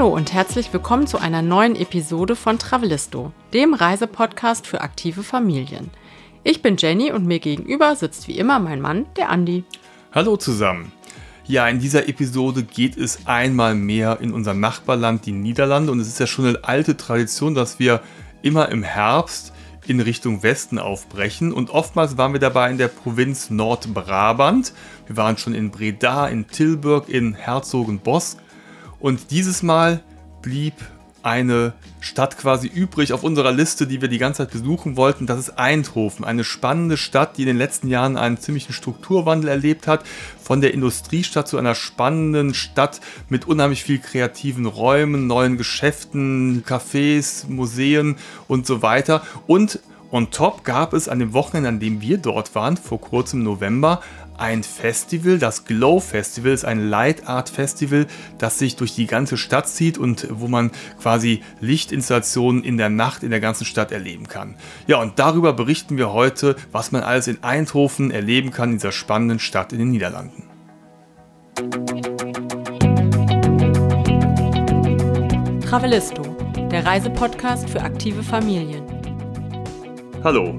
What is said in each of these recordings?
Hallo und herzlich willkommen zu einer neuen Episode von Travelisto, dem Reisepodcast für aktive Familien. Ich bin Jenny und mir gegenüber sitzt wie immer mein Mann, der Andi. Hallo zusammen. Ja, in dieser Episode geht es einmal mehr in unser Nachbarland, die Niederlande. Und es ist ja schon eine alte Tradition, dass wir immer im Herbst in Richtung Westen aufbrechen. Und oftmals waren wir dabei in der Provinz Nordbrabant. Wir waren schon in Breda, in Tilburg, in Herzogenbosch. Und dieses Mal blieb eine Stadt quasi übrig auf unserer Liste, die wir die ganze Zeit besuchen wollten. Das ist Eindhoven, eine spannende Stadt, die in den letzten Jahren einen ziemlichen Strukturwandel erlebt hat. Von der Industriestadt zu einer spannenden Stadt mit unheimlich viel kreativen Räumen, neuen Geschäften, Cafés, Museen und so weiter. Und on top gab es an dem Wochenende, an dem wir dort waren, vor kurzem November, ein Festival. Das Glow Festival ist ein Light Art Festival, das sich durch die ganze Stadt zieht und wo man quasi Lichtinstallationen in der Nacht in der ganzen Stadt erleben kann. Ja, und darüber berichten wir heute, was man alles in Eindhoven erleben kann, in dieser spannenden Stadt in den Niederlanden. Travelisto, der Reisepodcast für aktive Familien. Hallo,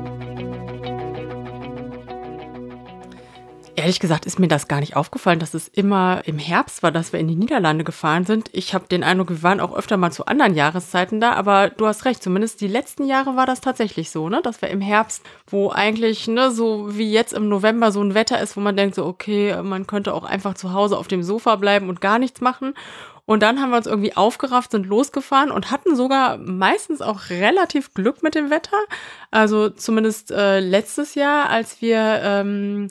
Ehrlich gesagt ist mir das gar nicht aufgefallen, dass es immer im Herbst war, dass wir in die Niederlande gefahren sind. Ich habe den Eindruck, wir waren auch öfter mal zu anderen Jahreszeiten da, aber du hast recht, zumindest die letzten Jahre war das tatsächlich so, ne? Dass wir im Herbst, wo eigentlich, ne, so wie jetzt im November so ein Wetter ist, wo man denkt, so, okay, man könnte auch einfach zu Hause auf dem Sofa bleiben und gar nichts machen. Und dann haben wir uns irgendwie aufgerafft, sind losgefahren und hatten sogar meistens auch relativ Glück mit dem Wetter. Also zumindest äh, letztes Jahr, als wir ähm,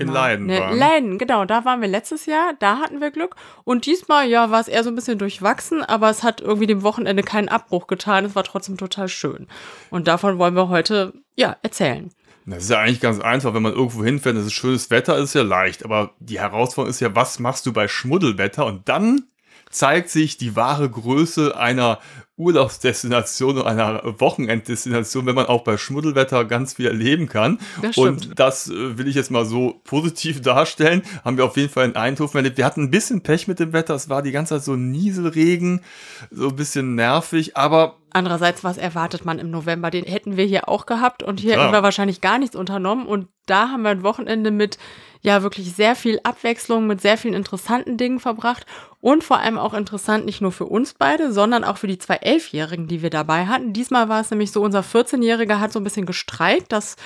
in Leiden ne, waren. Leiden, genau, da waren wir letztes Jahr, da hatten wir Glück. Und diesmal, ja, war es eher so ein bisschen durchwachsen, aber es hat irgendwie dem Wochenende keinen Abbruch getan. Es war trotzdem total schön. Und davon wollen wir heute, ja, erzählen. Das ist ja eigentlich ganz einfach, wenn man irgendwo hinfährt, das ist schönes Wetter, ist ja leicht. Aber die Herausforderung ist ja, was machst du bei Schmuddelwetter? Und dann zeigt sich die wahre Größe einer Urlaubsdestination oder einer Wochenenddestination, wenn man auch bei Schmuddelwetter ganz viel erleben kann. Das und das äh, will ich jetzt mal so positiv darstellen. Haben wir auf jeden Fall in Eindhoven erlebt. Wir hatten ein bisschen Pech mit dem Wetter. Es war die ganze Zeit so Nieselregen, so ein bisschen nervig, aber Andererseits, was erwartet man im November? Den hätten wir hier auch gehabt und hier Klar. hätten wir wahrscheinlich gar nichts unternommen. Und da haben wir ein Wochenende mit ja wirklich sehr viel Abwechslung, mit sehr vielen interessanten Dingen verbracht und vor allem auch interessant nicht nur für uns beide, sondern auch für die zwei Elfjährigen, die wir dabei hatten. Diesmal war es nämlich so, unser 14-Jähriger hat so ein bisschen gestreikt, dass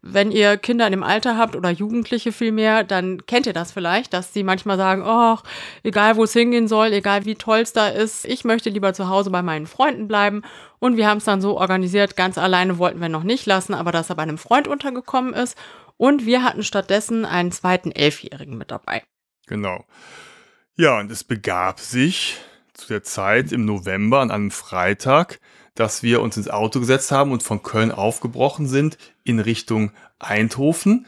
wenn ihr Kinder in dem Alter habt oder Jugendliche vielmehr, dann kennt ihr das vielleicht, dass sie manchmal sagen, oh, egal wo es hingehen soll, egal wie toll es da ist, ich möchte lieber zu Hause bei meinen Freunden bleiben. Und wir haben es dann so organisiert, ganz alleine wollten wir noch nicht lassen, aber dass er bei einem Freund untergekommen ist. Und wir hatten stattdessen einen zweiten Elfjährigen mit dabei. Genau. Ja, und es begab sich zu der Zeit im November an einem Freitag, dass wir uns ins Auto gesetzt haben und von Köln aufgebrochen sind in Richtung Eindhoven.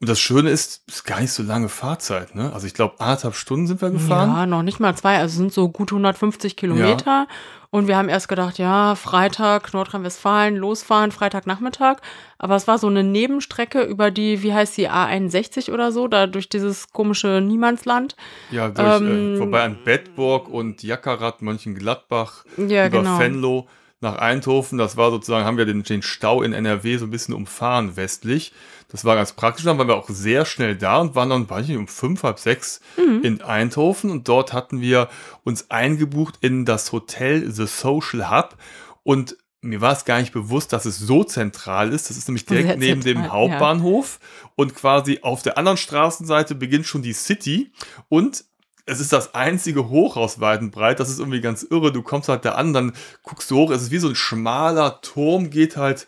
Und das Schöne ist, es ist gar nicht so lange Fahrzeit, ne? Also ich glaube, anderthalb Stunden sind wir gefahren. Ja, noch nicht mal zwei, also sind so gut 150 Kilometer. Ja. Und wir haben erst gedacht, ja, Freitag, Nordrhein-Westfalen, losfahren, Freitagnachmittag. Aber es war so eine Nebenstrecke über die, wie heißt die, A61 oder so, da durch dieses komische Niemandsland. Ja, durch, äh, ähm, äh, vorbei an Bedburg und Jackerat, Mönchengladbach, ja, über genau. Venlo nach Eindhoven. Das war sozusagen, haben wir den, den Stau in NRW so ein bisschen umfahren westlich. Das war ganz praktisch. Dann waren wir auch sehr schnell da und waren dann, weiß ich nicht, um fünf, halb sechs mhm. in Eindhoven. Und dort hatten wir uns eingebucht in das Hotel The Social Hub. Und mir war es gar nicht bewusst, dass es so zentral ist. Das ist nämlich direkt Sehr neben zentral, dem Hauptbahnhof. Ja. Und quasi auf der anderen Straßenseite beginnt schon die City. Und es ist das einzige Hochhaus weit und breit. Das ist irgendwie ganz irre. Du kommst halt da an, dann guckst du hoch. Es ist wie so ein schmaler Turm, geht halt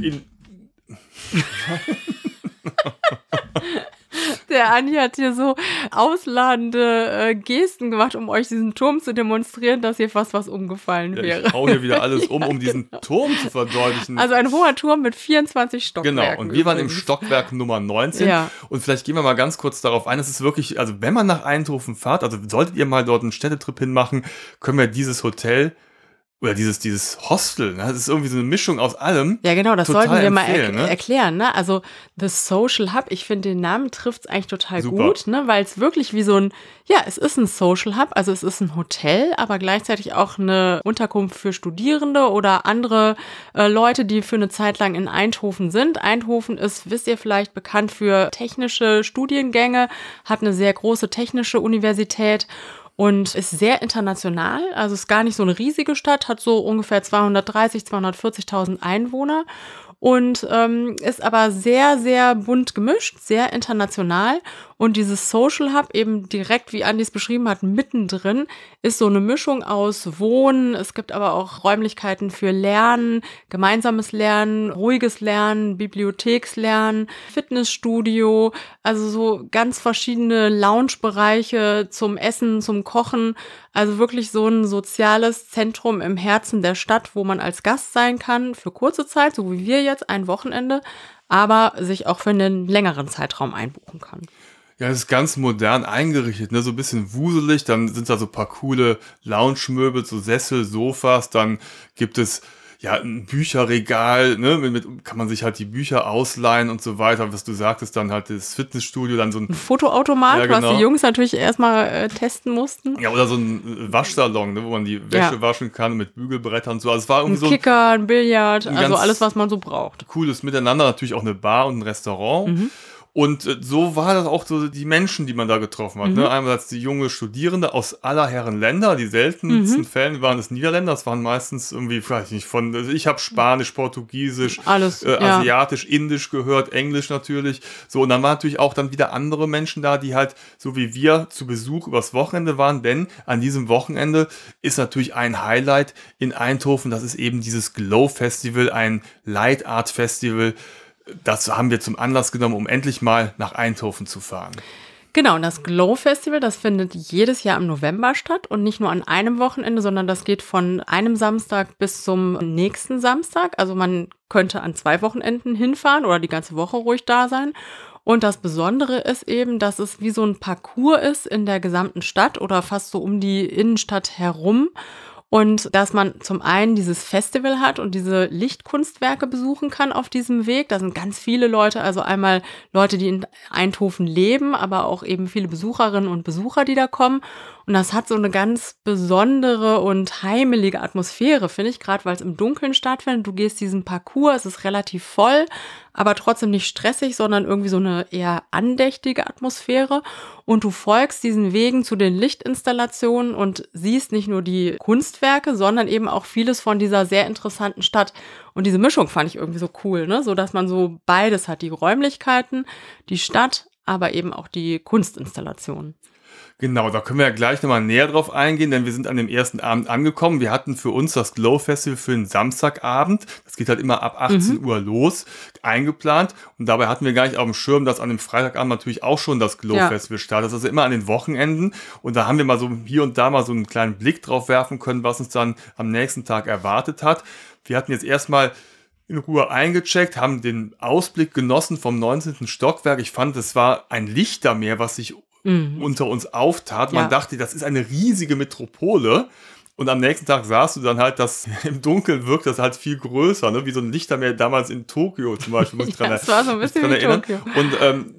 in. Der Andi hat hier so ausladende äh, Gesten gemacht, um euch diesen Turm zu demonstrieren, dass hier fast was umgefallen ja, wäre. Ich hau hier wieder alles um, um diesen Turm zu verdeutlichen. Also ein hoher Turm mit 24 Stockwerken. Genau, und wir übrigens. waren im Stockwerk Nummer 19. Ja. Und vielleicht gehen wir mal ganz kurz darauf ein. Es ist wirklich, also wenn man nach Eindhoven fahrt, also solltet ihr mal dort einen Städtetrip hinmachen, können wir dieses Hotel oder dieses, dieses Hostel, ne? das ist irgendwie so eine Mischung aus allem. Ja, genau, das sollten wir mal er ne? erklären. Ne? Also The Social Hub, ich finde den Namen trifft es eigentlich total Super. gut, ne? weil es wirklich wie so ein, ja, es ist ein Social Hub, also es ist ein Hotel, aber gleichzeitig auch eine Unterkunft für Studierende oder andere äh, Leute, die für eine Zeit lang in Eindhoven sind. Eindhoven ist, wisst ihr vielleicht, bekannt für technische Studiengänge, hat eine sehr große technische Universität und ist sehr international. Also ist gar nicht so eine riesige Stadt, hat so ungefähr 230, 240.000 Einwohner und ähm, ist aber sehr, sehr bunt gemischt, sehr international und dieses Social Hub eben direkt, wie Andi es beschrieben hat, mittendrin ist so eine Mischung aus Wohnen. Es gibt aber auch Räumlichkeiten für Lernen, gemeinsames Lernen, ruhiges Lernen, Bibliothekslernen, Fitnessstudio, also so ganz verschiedene Loungebereiche zum Essen, zum Kochen. Also wirklich so ein soziales Zentrum im Herzen der Stadt, wo man als Gast sein kann für kurze Zeit, so wie wir jetzt, ein Wochenende, aber sich auch für einen längeren Zeitraum einbuchen kann. Ja, es ist ganz modern eingerichtet, ne? so ein bisschen wuselig. Dann sind da so ein paar coole Lounge-Möbel, so Sessel, Sofas. Dann gibt es ja ein Bücherregal, ne? Mit, mit, kann man sich halt die Bücher ausleihen und so weiter. Was du sagtest, dann halt das Fitnessstudio, dann so ein, ein Fotoautomat, ja, genau. was die Jungs natürlich erstmal äh, testen mussten. Ja, oder so ein Waschsalon, ne? wo man die Wäsche ja. waschen kann mit Bügelbrettern und so. Also es war irgendwie ein so Kicker, ein Billard, ein also alles, was man so braucht. Cooles Miteinander, natürlich auch eine Bar und ein Restaurant. Mhm. Und äh, so war das auch so die Menschen, die man da getroffen hat. Ne? Mhm. Ne? Einerseits die junge Studierende aus aller Herren Länder. Die seltensten mhm. Fällen waren es Niederländer. Das waren meistens irgendwie, weiß ich nicht, von, also ich habe Spanisch, Portugiesisch, Alles, äh, ja. Asiatisch, Indisch gehört, Englisch natürlich. So, und dann waren natürlich auch dann wieder andere Menschen da, die halt, so wie wir, zu Besuch übers Wochenende waren. Denn an diesem Wochenende ist natürlich ein Highlight in Eindhoven. Das ist eben dieses Glow Festival, ein Light Art Festival das haben wir zum Anlass genommen, um endlich mal nach Eindhoven zu fahren. Genau, und das Glow Festival, das findet jedes Jahr im November statt und nicht nur an einem Wochenende, sondern das geht von einem Samstag bis zum nächsten Samstag. Also man könnte an zwei Wochenenden hinfahren oder die ganze Woche ruhig da sein. Und das Besondere ist eben, dass es wie so ein Parcours ist in der gesamten Stadt oder fast so um die Innenstadt herum. Und dass man zum einen dieses Festival hat und diese Lichtkunstwerke besuchen kann auf diesem Weg. Da sind ganz viele Leute, also einmal Leute, die in Eindhoven leben, aber auch eben viele Besucherinnen und Besucher, die da kommen. Und das hat so eine ganz besondere und heimelige Atmosphäre, finde ich, gerade weil es im Dunkeln stattfindet. Du gehst diesen Parcours, es ist relativ voll, aber trotzdem nicht stressig, sondern irgendwie so eine eher andächtige Atmosphäre. Und du folgst diesen Wegen zu den Lichtinstallationen und siehst nicht nur die Kunstwerke, sondern eben auch vieles von dieser sehr interessanten Stadt. Und diese Mischung fand ich irgendwie so cool, ne? So dass man so beides hat, die Räumlichkeiten, die Stadt, aber eben auch die Kunstinstallationen. Genau, da können wir ja gleich nochmal näher drauf eingehen, denn wir sind an dem ersten Abend angekommen. Wir hatten für uns das Glow Festival für den Samstagabend. Das geht halt immer ab 18 mhm. Uhr los, eingeplant. Und dabei hatten wir gar nicht auf dem Schirm, dass an dem Freitagabend natürlich auch schon das Glow ja. Festival startet. Das ist also immer an den Wochenenden. Und da haben wir mal so hier und da mal so einen kleinen Blick drauf werfen können, was uns dann am nächsten Tag erwartet hat. Wir hatten jetzt erstmal in Ruhe eingecheckt, haben den Ausblick genossen vom 19. Stockwerk. Ich fand, es war ein Lichtermeer, was sich mhm. unter uns auftat. Man ja. dachte, das ist eine riesige Metropole. Und am nächsten Tag sahst du dann halt, dass im Dunkeln wirkt das halt viel größer, ne? wie so ein Lichtermeer damals in Tokio zum Beispiel. Muss ich dran, ja, das war so ein bisschen wie erinnern. Tokio. Und ähm,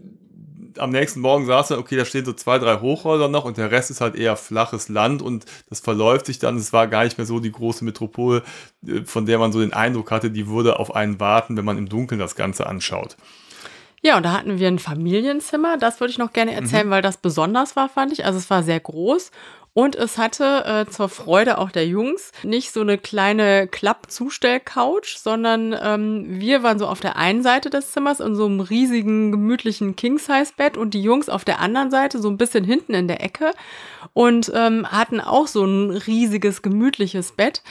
am nächsten Morgen sahst du, okay, da stehen so zwei, drei Hochhäuser noch und der Rest ist halt eher flaches Land und das verläuft sich dann. Es war gar nicht mehr so die große Metropole, äh, von der man so den Eindruck hatte, die würde auf einen warten, wenn man im Dunkeln das Ganze anschaut. Ja, und da hatten wir ein Familienzimmer. Das würde ich noch gerne erzählen, mhm. weil das besonders war, fand ich. Also es war sehr groß und es hatte äh, zur Freude auch der Jungs nicht so eine kleine Klappzustellcouch, sondern ähm, wir waren so auf der einen Seite des Zimmers in so einem riesigen, gemütlichen King-Size-Bett und die Jungs auf der anderen Seite, so ein bisschen hinten in der Ecke und ähm, hatten auch so ein riesiges, gemütliches Bett.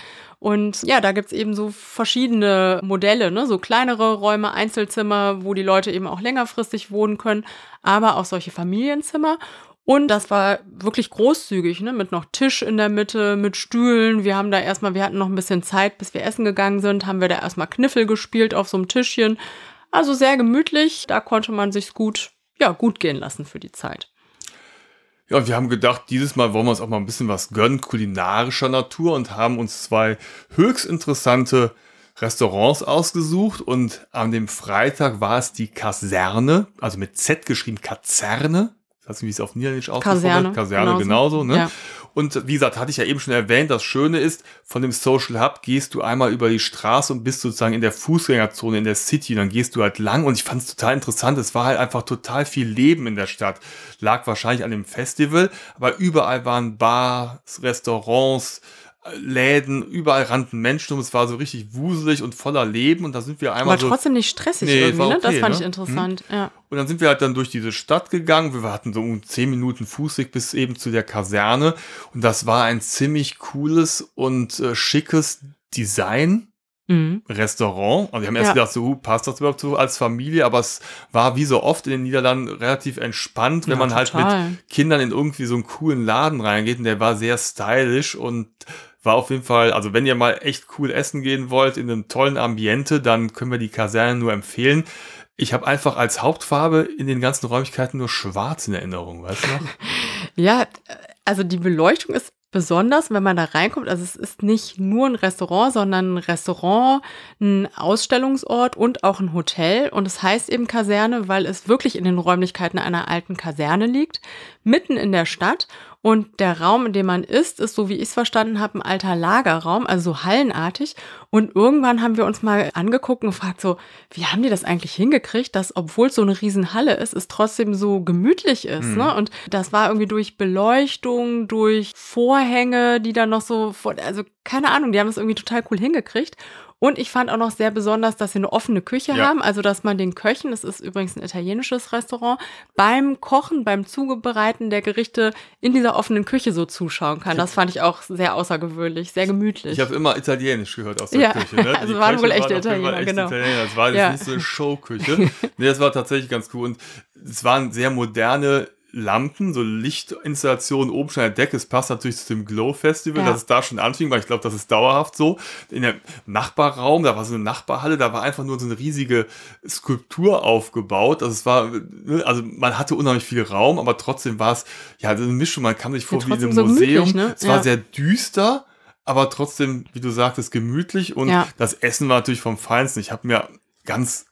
Und ja, da gibt's eben so verschiedene Modelle, ne? so kleinere Räume, Einzelzimmer, wo die Leute eben auch längerfristig wohnen können, aber auch solche Familienzimmer. Und das war wirklich großzügig, ne? Mit noch Tisch in der Mitte, mit Stühlen. Wir haben da erstmal, wir hatten noch ein bisschen Zeit, bis wir essen gegangen sind, haben wir da erstmal Kniffel gespielt auf so einem Tischchen. Also sehr gemütlich. Da konnte man sich's gut, ja, gut gehen lassen für die Zeit. Ja, wir haben gedacht, dieses Mal wollen wir uns auch mal ein bisschen was gönnen, kulinarischer Natur und haben uns zwei höchst interessante Restaurants ausgesucht und an dem Freitag war es die Kaserne, also mit Z geschrieben, Kazerne. Weiß nicht, wie es auf Niederländisch ausspricht. Kaserne. Kaserne genauso, genauso ne? Ja. Und wie gesagt, hatte ich ja eben schon erwähnt, das Schöne ist, von dem Social Hub gehst du einmal über die Straße und bist sozusagen in der Fußgängerzone, in der City, dann gehst du halt lang und ich fand es total interessant. Es war halt einfach total viel Leben in der Stadt. Lag wahrscheinlich an dem Festival, aber überall waren Bars, Restaurants, Läden, überall rannten Menschen um, es war so richtig wuselig und voller Leben und da sind wir einmal War so, trotzdem nicht stressig nee, irgendwie, ne? Okay, Das fand ne? ich interessant, hm. ja. Und dann sind wir halt dann durch diese Stadt gegangen, wir hatten so um zehn Minuten Fußweg bis eben zu der Kaserne und das war ein ziemlich cooles und äh, schickes Design, Mhm. Restaurant. Und wir haben erst ja. gedacht, so, passt das überhaupt so als Familie? Aber es war wie so oft in den Niederlanden relativ entspannt, wenn ja, man total. halt mit Kindern in irgendwie so einen coolen Laden reingeht. Und der war sehr stylisch und war auf jeden Fall, also wenn ihr mal echt cool essen gehen wollt in einem tollen Ambiente, dann können wir die Kaserne nur empfehlen. Ich habe einfach als Hauptfarbe in den ganzen Räumlichkeiten nur schwarz in Erinnerung, weißt du noch? ja, also die Beleuchtung ist besonders, wenn man da reinkommt. Also es ist nicht nur ein Restaurant, sondern ein Restaurant, ein Ausstellungsort und auch ein Hotel. Und es heißt eben Kaserne, weil es wirklich in den Räumlichkeiten einer alten Kaserne liegt, mitten in der Stadt. Und der Raum, in dem man ist, ist, so wie ich es verstanden habe, ein alter Lagerraum, also so hallenartig. Und irgendwann haben wir uns mal angeguckt und gefragt, so, wie haben die das eigentlich hingekriegt, dass, obwohl es so eine Riesenhalle ist, es trotzdem so gemütlich ist. Mhm. Ne? Und das war irgendwie durch Beleuchtung, durch Vorhänge, die dann noch so, also keine Ahnung, die haben es irgendwie total cool hingekriegt. Und ich fand auch noch sehr besonders, dass sie eine offene Küche ja. haben, also dass man den Köchen, das ist übrigens ein italienisches Restaurant, beim Kochen, beim Zubereiten der Gerichte in dieser offenen Küche so zuschauen kann. Das fand ich auch sehr außergewöhnlich, sehr gemütlich. Ich habe immer Italienisch gehört aus der ja. Küche. Ne? also waren wohl echte Italiener, echt genau. Italiener. Das war jetzt ja. nicht so eine Showküche. nee, das war tatsächlich ganz cool. Und es waren sehr moderne Lampen, so Lichtinstallationen oben schon an der Decke. Es passt natürlich zu dem Glow Festival, ja. dass es da schon anfing, weil ich glaube, das ist dauerhaft so. In dem Nachbarraum, da war so eine Nachbarhalle, da war einfach nur so eine riesige Skulptur aufgebaut. Also es war, ne, also man hatte unheimlich viel Raum, aber trotzdem war es, ja, eine Mischung, man kam sich vor ja, wie in einem so Museum. Gemütlich, ne? Es ja. war sehr düster, aber trotzdem, wie du sagtest, gemütlich und das Essen war natürlich vom Feinsten. Ich habe mir ganz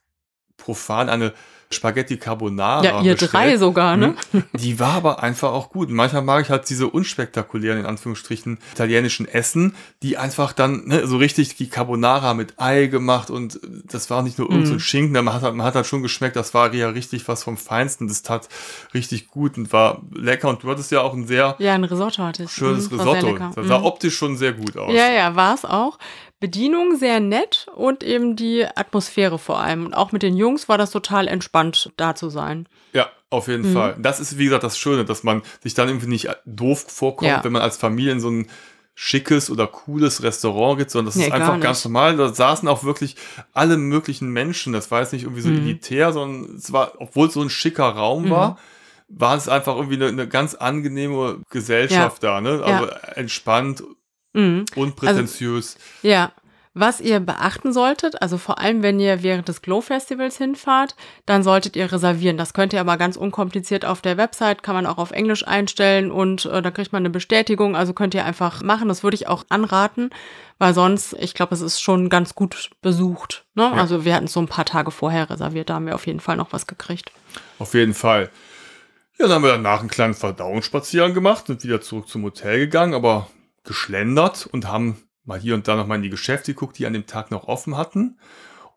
profan eine Spaghetti Carbonara. Ja, ihr bestellt. drei sogar, ne? Hm. Die war aber einfach auch gut. Manchmal mag ich halt diese unspektakulären, in Anführungsstrichen, italienischen Essen, die einfach dann ne, so richtig die Carbonara mit Ei gemacht und das war nicht nur irgendein so mm. Schinken, man hat, man hat halt schon geschmeckt, das war ja richtig was vom Feinsten. Das tat richtig gut und war lecker und du hattest ja auch ein sehr ja, ein Risotto hatte ich. schönes mhm, Risotto. Das sah mhm. optisch schon sehr gut aus. Ja, ja, war es auch. Bedienung sehr nett und eben die Atmosphäre vor allem. Und auch mit den Jungs war das total entspannt, da zu sein. Ja, auf jeden mhm. Fall. Das ist, wie gesagt, das Schöne, dass man sich dann irgendwie nicht doof vorkommt, ja. wenn man als Familie in so ein schickes oder cooles Restaurant geht, sondern das nee, ist einfach ganz normal. Da saßen auch wirklich alle möglichen Menschen. Das war jetzt nicht irgendwie so mhm. elitär, sondern es war, obwohl es so ein schicker Raum mhm. war, war es einfach irgendwie eine, eine ganz angenehme Gesellschaft ja. da, ne? Also ja. entspannt Mhm. Unprätentiös. Also, ja. Was ihr beachten solltet, also vor allem wenn ihr während des Glow Festivals hinfahrt, dann solltet ihr reservieren. Das könnt ihr aber ganz unkompliziert auf der Website, kann man auch auf Englisch einstellen und äh, da kriegt man eine Bestätigung. Also könnt ihr einfach machen. Das würde ich auch anraten, weil sonst, ich glaube, es ist schon ganz gut besucht. Ne? Ja. Also wir hatten es so ein paar Tage vorher reserviert, da haben wir auf jeden Fall noch was gekriegt. Auf jeden Fall. Ja, dann haben wir danach einen kleinen Verdauungsspaziergang gemacht, sind wieder zurück zum Hotel gegangen, aber geschlendert und haben mal hier und da noch mal in die Geschäfte geguckt, die an dem Tag noch offen hatten.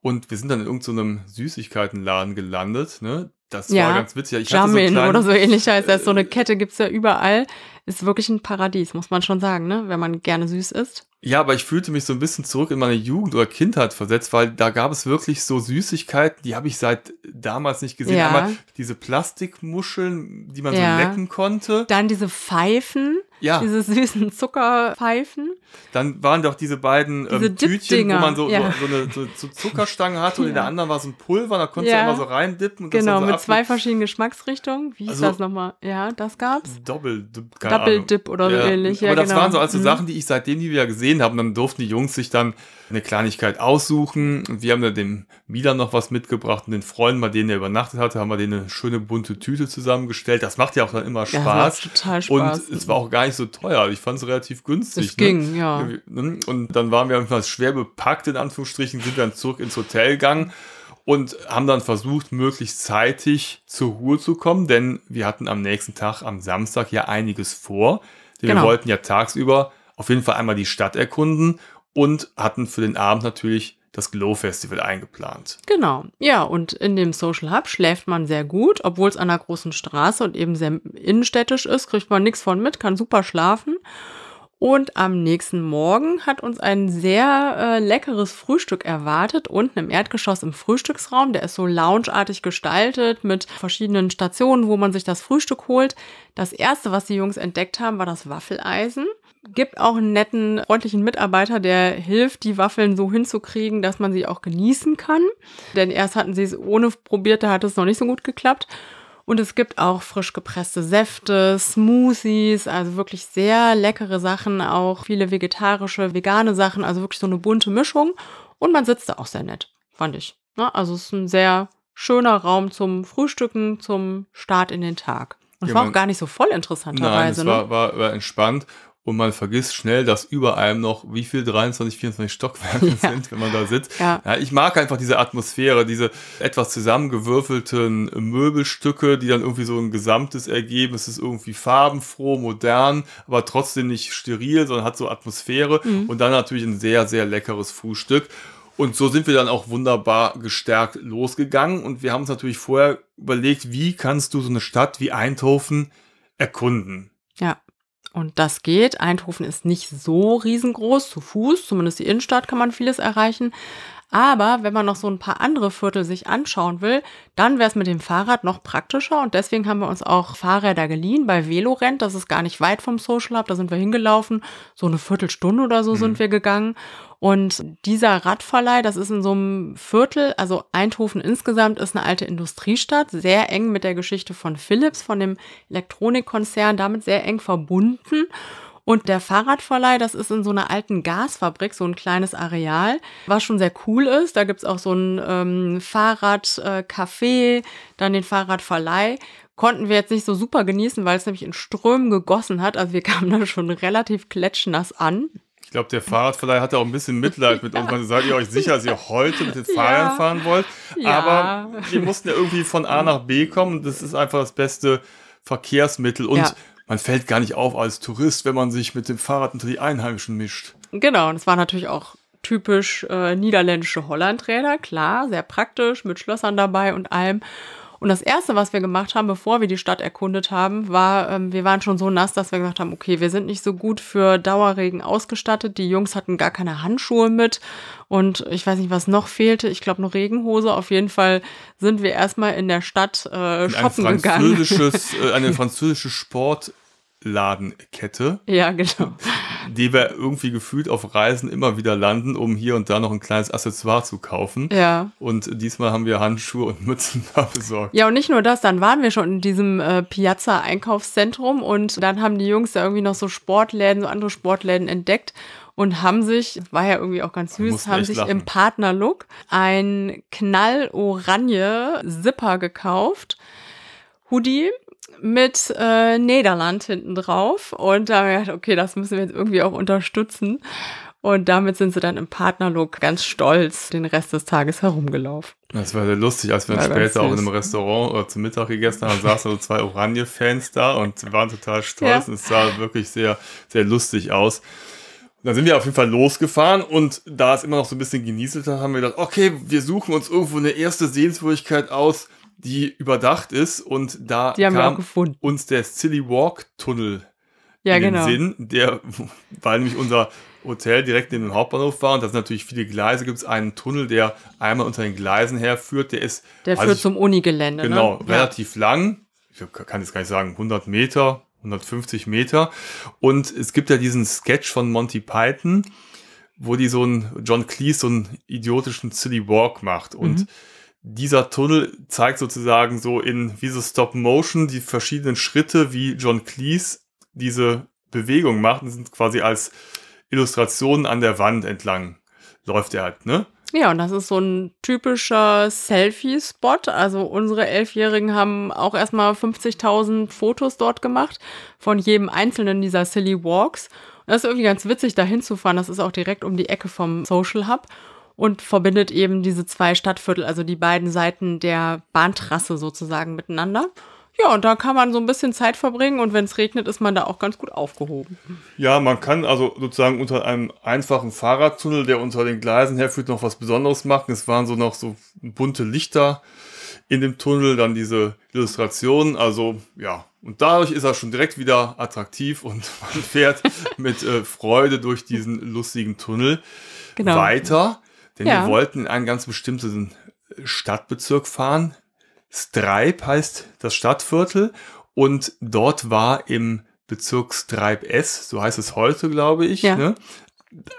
Und wir sind dann in irgendeinem so Süßigkeitenladen gelandet. Ne? Das ja, war ganz witzig. Ich Jamin so oder so ähnlich heißt das. So eine Kette gibt's ja überall. Ist wirklich ein Paradies, muss man schon sagen, ne? wenn man gerne süß isst. Ja, aber ich fühlte mich so ein bisschen zurück in meine Jugend oder Kindheit versetzt, weil da gab es wirklich so Süßigkeiten, die habe ich seit damals nicht gesehen. Ja. Einmal diese Plastikmuscheln, die man ja. so lecken konnte. Dann diese Pfeifen Ja. Diese süßen Zuckerpfeifen. Dann waren doch diese beiden Diese ähm, Tütchen, wo man so, ja. so, so eine so, so Zuckerstange hatte und in der anderen war so ein Pulver, da konntest Ja. du immer so reindippen. Und Genau, mit zwei verschiedenen Geschmacksrichtungen. Wie hieß Also- das nochmal? Ja, das gab's. Doppeldip, keine Double Ahnung. Dip oder so ähnlich, ja, Aber das genau. waren so also Mhm. Sachen, die ich seitdem nie wieder gesehen habe. Und dann durften die Jungs sich dann eine Kleinigkeit aussuchen. Und wir haben dann dem Milan noch was mitgebracht und den Freunden, bei denen er übernachtet hatte, haben wir denen eine schöne bunte Tüte zusammengestellt. Das macht ja auch dann immer Spaß. total Spaß. Und es war auch gar nicht so teuer. Ich fand es relativ günstig. Es ging, ja. Ne? Und dann waren wir etwas schwer bepackt, in Anführungsstrichen, sind dann zurück ins Hotel gegangen und haben dann versucht, möglichst zeitig zur Ruhe zu kommen, denn wir hatten am nächsten Tag, am Samstag, ja einiges vor. Denn Wir Genau. wollten ja tagsüber auf jeden Fall einmal die Stadt erkunden und hatten für den Abend natürlich das Glow Festival eingeplant. Genau. Ja, und in dem Social Hub schläft man sehr gut, obwohl es an einer großen Straße und eben sehr innenstädtisch ist, kriegt man nichts von mit, kann super schlafen. Und am nächsten Morgen hat uns ein sehr äh, leckeres Frühstück erwartet, unten im Erdgeschoss im Frühstücksraum. Der ist so loungeartig gestaltet mit verschiedenen Stationen, wo man sich das Frühstück holt. Das erste, was die Jungs entdeckt haben, war das Waffeleisen. Gibt auch einen netten, freundlichen Mitarbeiter, der hilft, die Waffeln so hinzukriegen, dass man sie auch genießen kann. Denn erst hatten sie es ohne probiert, da hat es noch nicht so gut geklappt. Und es gibt auch frisch gepresste Säfte, Smoothies, also wirklich sehr leckere Sachen, auch viele vegetarische, vegane Sachen, also wirklich so eine bunte Mischung. Und man sitzt da auch sehr nett, fand ich. Ne? Also es ist ein sehr schöner Raum zum Frühstücken, zum Start in den Tag. Und es Ja, war auch gar nicht so voll Nein, interessanterweise. es ne? war, war, war entspannt. Und man vergisst schnell, dass über einem noch wie viel 23, 24 Stockwerke Ja. sind, wenn man da sitzt. Ja. ich mag einfach diese Atmosphäre, diese etwas zusammengewürfelten Möbelstücke, die dann irgendwie so ein Gesamtes ergeben. Es ist irgendwie farbenfroh, modern, aber trotzdem nicht steril, sondern hat so Atmosphäre. Mhm. Und dann natürlich ein sehr, sehr leckeres Frühstück. Und so sind wir dann auch wunderbar gestärkt losgegangen. Und wir haben uns natürlich vorher überlegt, wie kannst du so eine Stadt wie Eindhoven erkunden? Ja. Und das geht. Eindhoven ist nicht so riesengroß, zu Fuß, zumindest die Innenstadt kann man vieles erreichen. Aber wenn man noch so ein paar andere Viertel sich anschauen will, dann wäre es mit dem Fahrrad noch praktischer. Und deswegen haben wir uns auch Fahrräder geliehen bei Velorent. Das ist gar nicht weit vom Social Hub. Da sind wir hingelaufen. So eine Viertelstunde oder so sind wir gegangen. Und dieser Radverleih, das ist in so einem Viertel, also Eindhoven insgesamt ist eine alte Industriestadt, sehr eng mit der Geschichte von Philips, von dem Elektronikkonzern, damit sehr eng verbunden. Und der Fahrradverleih, das ist in so einer alten Gasfabrik, so ein kleines Areal, was schon sehr cool ist. Da gibt's auch so ein ähm, Fahrradcafé, dann den Fahrradverleih. Konnten wir jetzt nicht so super genießen, weil es nämlich in Strömen gegossen hat. Also wir kamen da schon relativ klatschnass an. Ich glaube, der Fahrradverleih hatte auch ein bisschen Mitleid mit uns. Man seid ihr euch sicher, dass ihr heute mit den Fahrrädern Ja. fahren wollt? Aber wir mussten ja irgendwie von A nach B kommen. Das ist einfach das beste Verkehrsmittel. Und man fällt gar nicht auf als Tourist, wenn man sich mit dem Fahrrad unter die Einheimischen mischt. Genau, und es war natürlich auch typisch äh, niederländische Hollandräder, klar, sehr praktisch, mit Schlössern dabei und allem. Und das Erste, was wir gemacht haben, bevor wir die Stadt erkundet haben, war, ähm, wir waren schon so nass, dass wir gesagt haben, okay, wir sind nicht so gut für Dauerregen ausgestattet. Die Jungs hatten gar keine Handschuhe mit und ich weiß nicht, was noch fehlte. Ich glaube, eine Regenhose. Auf jeden Fall sind wir erstmal in der Stadt äh, Ein shoppen gegangen. französisches, äh, eine französische Sportladenkette, Ja, genau. die wir irgendwie gefühlt auf Reisen immer wieder landen, um hier und da noch ein kleines Accessoire zu kaufen. Ja. Und diesmal haben wir Handschuhe und Mützen da besorgt. Ja, und nicht nur das, dann waren wir schon in diesem äh, Piazza-Einkaufszentrum und dann haben die Jungs da irgendwie noch so Sportläden, so andere Sportläden entdeckt und haben sich, war ja irgendwie auch ganz süß, haben sich lachen. im Partnerlook ein knalloranje Zipper gekauft. Hoodie mit äh, Niederland hinten drauf. Und da haben wir gedacht, okay, das müssen wir jetzt irgendwie auch unterstützen. Und damit sind sie dann im Partnerlook ganz stolz den Rest des Tages herumgelaufen. Das war sehr lustig, als wir dann War später auch in einem Restaurant oder zum Mittag gegessen haben, saßen so zwei Oranje-Fans da und waren total stolz Ja. und es sah wirklich sehr, sehr lustig aus. Und dann sind wir auf jeden Fall losgefahren und da es immer noch so ein bisschen genieselt hat, haben wir gedacht, okay, wir suchen uns irgendwo eine erste Sehenswürdigkeit aus, die überdacht ist und da haben kam uns der Silly Walk Tunnel Ja, in genau. den Sinn, der, weil nämlich unser Hotel direkt neben dem Hauptbahnhof war und da sind natürlich viele Gleise, gibt es einen Tunnel, der einmal unter den Gleisen herführt, der ist Der führt ich, zum Unigelände. genau, ne? Ja. relativ lang, ich kann jetzt gar nicht sagen, 100 Meter, 150 Meter. Und es gibt ja diesen Sketch von Monty Python, wo die so einen, John Cleese so einen idiotischen Silly Walk macht. Und mhm. Dieser Tunnel zeigt sozusagen so in wie so Stop Motion die verschiedenen Schritte, wie John Cleese diese Bewegung macht. Und sind quasi als Illustrationen an der Wand entlang läuft er halt, ne? Ja, und das ist so ein typischer Selfie-Spot. Also unsere Elfjährigen haben auch erstmal 50.000 Fotos dort gemacht von jedem einzelnen dieser Silly Walks. Und das ist irgendwie ganz witzig, da hinzufahren. Das ist auch direkt um die Ecke vom Social Hub und verbindet eben diese zwei Stadtviertel, also die beiden Seiten der Bahntrasse sozusagen miteinander. Ja, und da kann man so ein bisschen Zeit verbringen und wenn es regnet, ist man da auch ganz gut aufgehoben. Ja, man kann also sozusagen unter einem einfachen Fahrradtunnel, der unter den Gleisen herführt, noch was Besonderes machen. Es waren so noch so bunte Lichter in dem Tunnel, dann diese Illustrationen, also ja. Und dadurch ist er schon direkt wieder attraktiv und man fährt mit äh, Freude durch diesen lustigen Tunnel genau. weiter, denn ja. wir wollten in einen ganz bestimmten Stadtbezirk fahren, Streib heißt das Stadtviertel und dort war im Bezirk Streib S, so heißt es heute, glaube ich. Ja. Ne?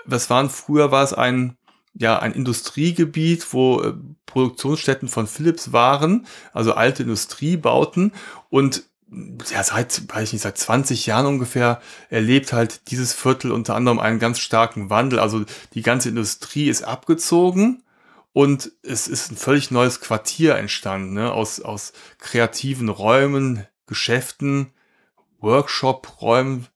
Was waren früher war es ein ja ein Industriegebiet, wo äh, Produktionsstätten von Philips waren, also alte Industriebauten und ja, seit, weiß ich nicht, seit 20 Jahren ungefähr erlebt halt dieses Viertel unter anderem einen ganz starken Wandel. Also die ganze Industrie ist abgezogen und es ist ein völlig neues Quartier entstanden, ne? aus, aus kreativen Räumen, Geschäften, Workshop-Räumen,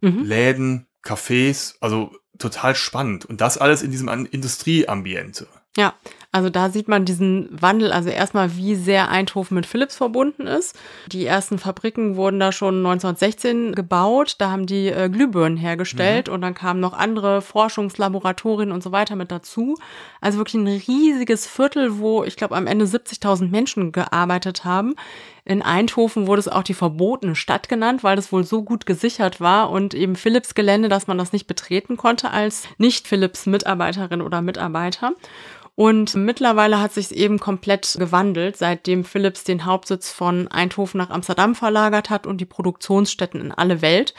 mhm. Läden, Cafés, also total spannend. Und das alles in diesem Industrieambiente. Ja, also da sieht man diesen Wandel, also erstmal, wie sehr Eindhoven mit Philips verbunden ist. Die ersten Fabriken wurden da schon 1916 gebaut, da haben die äh, Glühbirnen hergestellt mhm. und dann kamen noch andere Forschungslaboratorien und so weiter mit dazu. Also wirklich ein riesiges Viertel, wo ich glaube am Ende 70.000 Menschen gearbeitet haben. In Eindhoven wurde es auch die verbotene Stadt genannt, weil das wohl so gut gesichert war und eben Philips Gelände, dass man das nicht betreten konnte als nicht Philips Mitarbeiterin oder Mitarbeiter. Und mittlerweile hat sich eben komplett gewandelt, seitdem Philips den Hauptsitz von Eindhoven nach Amsterdam verlagert hat und die Produktionsstätten in alle Welt.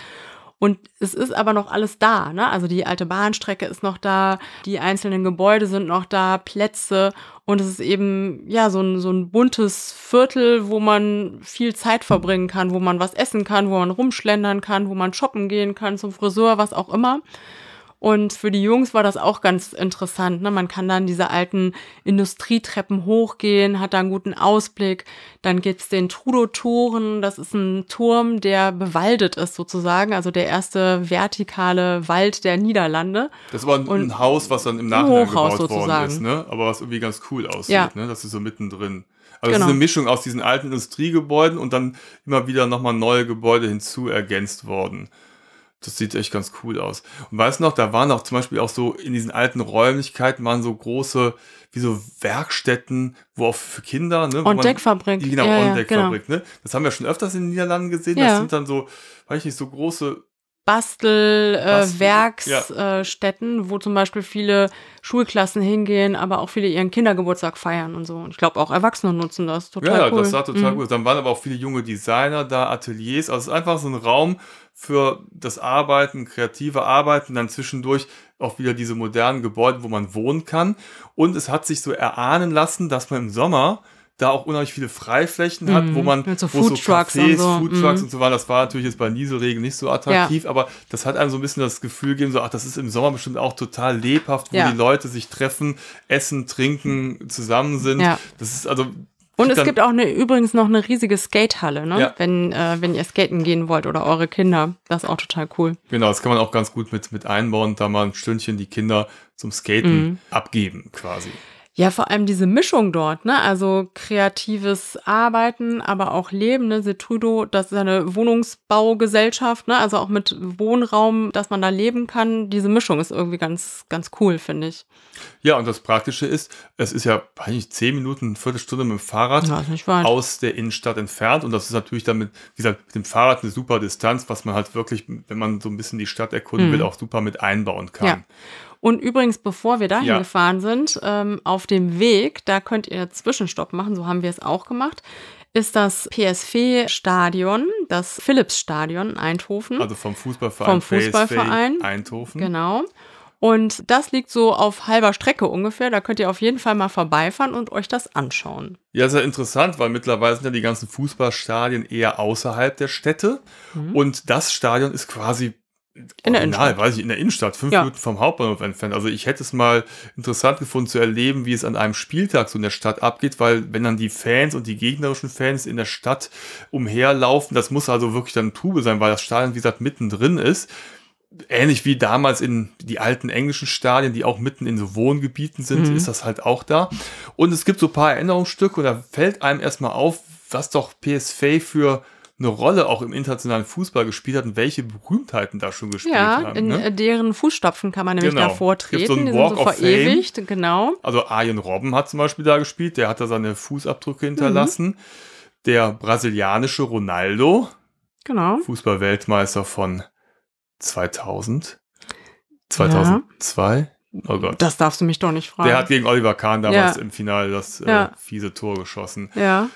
Und es ist aber noch alles da, ne? Also die alte Bahnstrecke ist noch da, die einzelnen Gebäude sind noch da, Plätze und es ist eben, ja, so ein, so ein buntes Viertel, wo man viel Zeit verbringen kann, wo man was essen kann, wo man rumschlendern kann, wo man shoppen gehen kann, zum Friseur, was auch immer. Und für die Jungs war das auch ganz interessant. Ne? Man kann dann diese alten Industrietreppen hochgehen, hat da einen guten Ausblick. Dann gibt's den Trudo-Toren. Das ist ein Turm, der bewaldet ist sozusagen. Also der erste vertikale Wald der Niederlande. Das war ein, ein Haus, was dann im Nachhinein gebaut sozusagen. worden ist. Ne? Aber was irgendwie ganz cool aussieht. Ja. Ne? Das ist so mittendrin. Also genau. es ist genau. eine Mischung aus diesen alten Industriegebäuden und dann immer wieder nochmal neue Gebäude hinzu ergänzt worden. Das sieht echt ganz cool aus. Und weißt du noch, da waren auch zum Beispiel auch so in diesen alten Räumlichkeiten waren so große, wie so Werkstätten, wo auch für Kinder, ne? On-Deck-Fabrik. Genau, ja, On-Deck-Fabrik, genau. ne? Das haben wir schon öfters in den Niederlanden gesehen. Ja. Das sind dann so, weiß ich nicht, so große Bastel-Werksstätten, äh, äh, wo zum Beispiel viele Schulklassen hingehen, aber auch viele ihren Kindergeburtstag feiern und so. Und ich glaube auch Erwachsene nutzen das total ja, cool. Ja, das sah total mhm. gut. Dann waren aber auch viele junge Designer da, Ateliers. Also es ist einfach so ein Raum für das Arbeiten, kreative Arbeiten, dann zwischendurch auch wieder diese modernen Gebäude, wo man wohnen kann. Und es hat sich so erahnen lassen, dass man im Sommer da auch unheimlich viele Freiflächen hat, wo mhm. man so wo so Cafés, so. Foodtrucks mm. und so war. Das war natürlich jetzt bei Nieselregen nicht so attraktiv, ja. aber das hat einem so ein bisschen das Gefühl gegeben, so, ach, das ist im Sommer bestimmt auch total lebhaft, wo ja. die Leute sich treffen, essen, trinken, zusammen sind. Ja. Das ist also und es gibt auch eine, übrigens noch eine riesige Skatehalle, ne? Ja. Wenn, äh, wenn ihr skaten gehen wollt oder eure Kinder. Das ist auch total cool. Genau, das kann man auch ganz gut mit, mit einbauen, da mal ein Stündchen die Kinder zum Skaten mhm. abgeben, quasi. Ja, vor allem diese Mischung dort, ne? Also kreatives Arbeiten, aber auch Leben, ne? Setrudo, das ist eine Wohnungsbaugesellschaft, ne? Also auch mit Wohnraum, dass man da leben kann. Diese Mischung ist irgendwie ganz, ganz cool, finde ich. Ja, und das Praktische ist, es ist ja eigentlich zehn Minuten, eine Viertelstunde mit dem Fahrrad ja, aus der Innenstadt entfernt. Und das ist natürlich damit, wie gesagt, mit dem Fahrrad eine super Distanz, was man halt wirklich, wenn man so ein bisschen die Stadt erkunden mhm. will, auch super mit einbauen kann. Ja. Und übrigens, bevor wir dahin ja. gefahren sind, ähm, auf dem Weg, da könnt ihr Zwischenstopp machen, so haben wir es auch gemacht. ist das PSV-Stadion, das Philips-Stadion in Eindhoven. Also vom Fußballverein, vom Fußballverein PSV Eindhoven. Genau. Und das liegt so auf halber Strecke ungefähr. Da könnt ihr auf jeden Fall mal vorbeifahren und euch das anschauen. Ja, sehr interessant, weil mittlerweile sind ja die ganzen Fußballstadien eher außerhalb der Städte. Mhm. Und das Stadion ist quasi in der Innenstadt. weiß ich, in der Innenstadt, fünf Ja. Minuten vom Hauptbahnhof entfernt. Also ich hätte es mal interessant gefunden zu erleben, wie es an einem Spieltag so in der Stadt abgeht, weil wenn dann die Fans und die gegnerischen Fans in der Stadt umherlaufen, das muss also wirklich dann Tube sein, weil das Stadion, wie gesagt, mittendrin ist. Ähnlich wie damals in die alten englischen Stadien, die auch mitten in so Wohngebieten sind, Mhm. ist das halt auch da. Und es gibt so ein paar Erinnerungsstücke und da fällt einem erstmal auf, was doch PSV für eine Rolle auch im internationalen Fußball gespielt hat und welche Berühmtheiten da schon gespielt Ja, haben. in ne? deren Fußstapfen kann man nämlich Genau. davor Es gibt treten. so einen Die sind Walk so of Fame. verewigt, genau. Also Arjen Robben hat zum Beispiel da gespielt, der hat da seine Fußabdrücke hinterlassen. Der brasilianische Ronaldo, Genau. Fußballweltmeister von 2000, 2002. Oh Gott. Das darfst du mich doch nicht fragen. Der hat gegen Oliver Kahn damals Ja. im Finale das äh, Ja. fiese Tor geschossen. ja.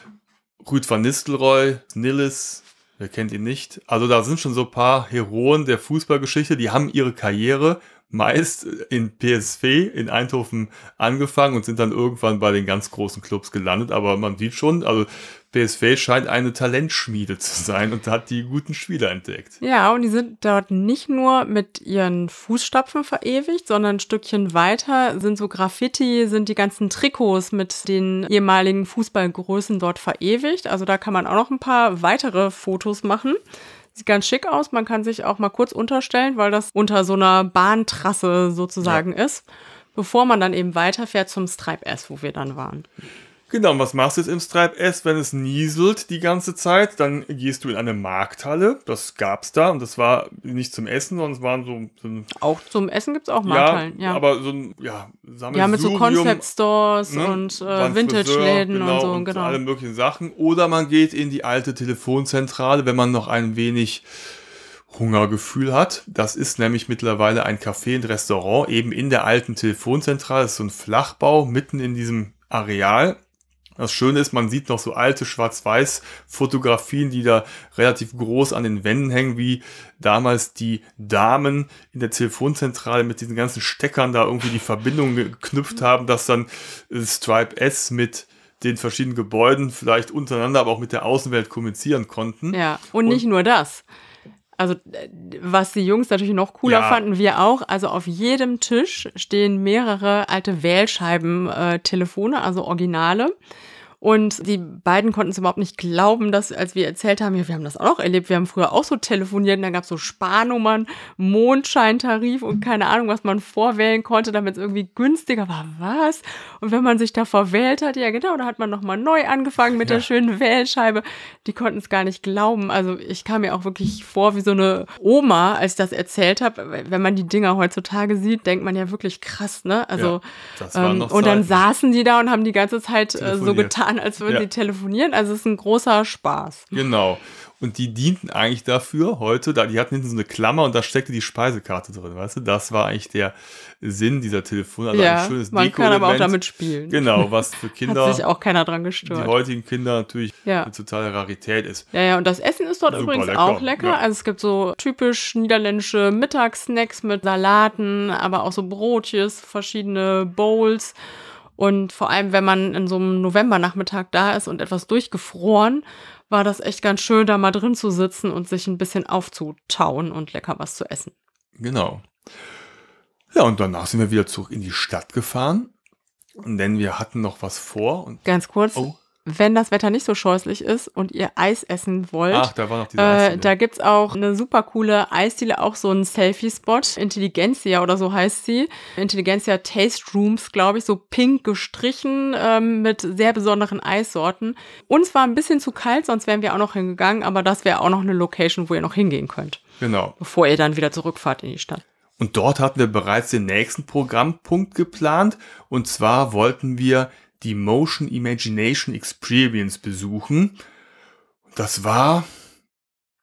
Rüd van Nistelrooy, Nillis, wer kennt ihn nicht? Also da sind schon so ein paar Heroen der Fußballgeschichte, die haben ihre Karriere meist in PSV in Eindhoven angefangen und sind dann irgendwann bei den ganz großen Clubs gelandet. Aber man sieht schon, also PSV scheint eine Talentschmiede zu sein und hat die guten Spieler entdeckt. Ja, und die sind dort nicht nur mit ihren Fußstapfen verewigt, sondern ein Stückchen weiter sind so Graffiti, sind die ganzen Trikots mit den ehemaligen Fußballgrößen dort verewigt. Also da kann man auch noch ein paar weitere Fotos machen. Sieht ganz schick aus. Man kann sich auch mal kurz unterstellen, weil das unter so einer Bahntrasse sozusagen ist, bevor man dann eben weiterfährt zum Stripe S, wo wir dann waren. Genau, und was machst du jetzt im Stripe S, wenn es nieselt die ganze Zeit? Dann gehst du in eine Markthalle, das gab's da und das war nicht zum Essen, sondern es waren so, so ein Auch zum Essen gibt's auch Ja, Markthallen. Ja, aber so ein ja, ja mit so Sammelsurium, Concept Stores ne? und äh, Vintage-Läden Friseur, und so, und genau. alle möglichen Sachen. Oder man geht in die alte Telefonzentrale, wenn man noch ein wenig Hungergefühl hat. Das ist nämlich mittlerweile ein Café und Restaurant, eben in der alten Telefonzentrale. Das ist so ein Flachbau mitten in diesem Areal. Das Schöne ist, man sieht noch so alte Schwarz-Weiß-Fotografien, die da relativ groß an den Wänden hängen, wie damals die Damen in der Telefonzentrale mit diesen ganzen Steckern da irgendwie die Verbindung geknüpft haben, dass dann äh, Stripe S mit den verschiedenen Gebäuden vielleicht untereinander, aber auch mit der Außenwelt kommunizieren konnten. Ja, und nicht nur das. Also, äh, was die Jungs natürlich noch cooler Ja. fanden, wir auch. Also, auf jedem Tisch stehen mehrere alte Wählscheiben-Telefone, also Originale. Und die beiden konnten es überhaupt nicht glauben, dass, als wir erzählt haben, ja, wir haben das auch noch erlebt, wir haben früher auch so telefoniert, und da gab es so Sparnummern, Mondscheintarif und keine Ahnung, was man vorwählen konnte, damit es irgendwie günstiger war. Was? Und wenn man sich da verwählt hat, ja genau, da hat man nochmal neu angefangen mit Ja. der schönen Wählscheibe. Die konnten es gar nicht glauben. Also ich kam mir auch wirklich vor wie so eine Oma, als ich das erzählt habe. Wenn man die Dinger heutzutage sieht, denkt man ja wirklich krass, ne? Also Ja, ähm, und dann saßen die da und haben die ganze Zeit äh, so Telefoniert. Getan, als würden Ja. sie telefonieren. Also es ist ein großer Spaß. Genau. Und die dienten eigentlich dafür heute, da, die hatten hinten so eine Klammer und da steckte die Speisekarte drin, weißt du? Das war eigentlich der Sinn dieser Telefone. Also ja, ein schönes man kann aber auch damit spielen. Genau, was für Kinder, Hat sich auch keiner dran die gestört. heutigen Kinder natürlich Ja. eine totale Rarität ist. Ja, ja, und das Essen ist dort Super übrigens lecker, auch lecker. ja. Also es gibt so typisch niederländische Mittagssnacks mit Salaten, aber auch so Brotjes, verschiedene Bowls. Und vor allem, wenn man in so einem Novembernachmittag da ist und etwas durchgefroren, war das echt ganz schön, da mal drin zu sitzen und sich ein bisschen aufzutauen und lecker was zu essen. Genau. Ja, und danach sind wir wieder zurück in die Stadt gefahren. Denn wir hatten noch was vor. Und, Ganz kurz, oh, wenn das Wetter nicht so scheußlich ist und ihr Eis essen wollt, ach, da war noch diese Äh, da gibt's auch eine super coole Eisdiele, auch so ein Selfie-Spot. Intelligenzia oder so heißt sie. Intelligenzia Taste Rooms, glaube ich, so pink gestrichen ähm, mit sehr besonderen Eissorten. Uns war ein bisschen zu kalt, sonst wären wir auch noch hingegangen, aber das wäre auch noch eine Location, wo ihr noch hingehen könnt, Genau. bevor ihr dann wieder zurückfahrt in die Stadt. Und dort hatten wir bereits den nächsten Programmpunkt geplant. Und zwar wollten wir die Motion Imagination Experience besuchen. Das war,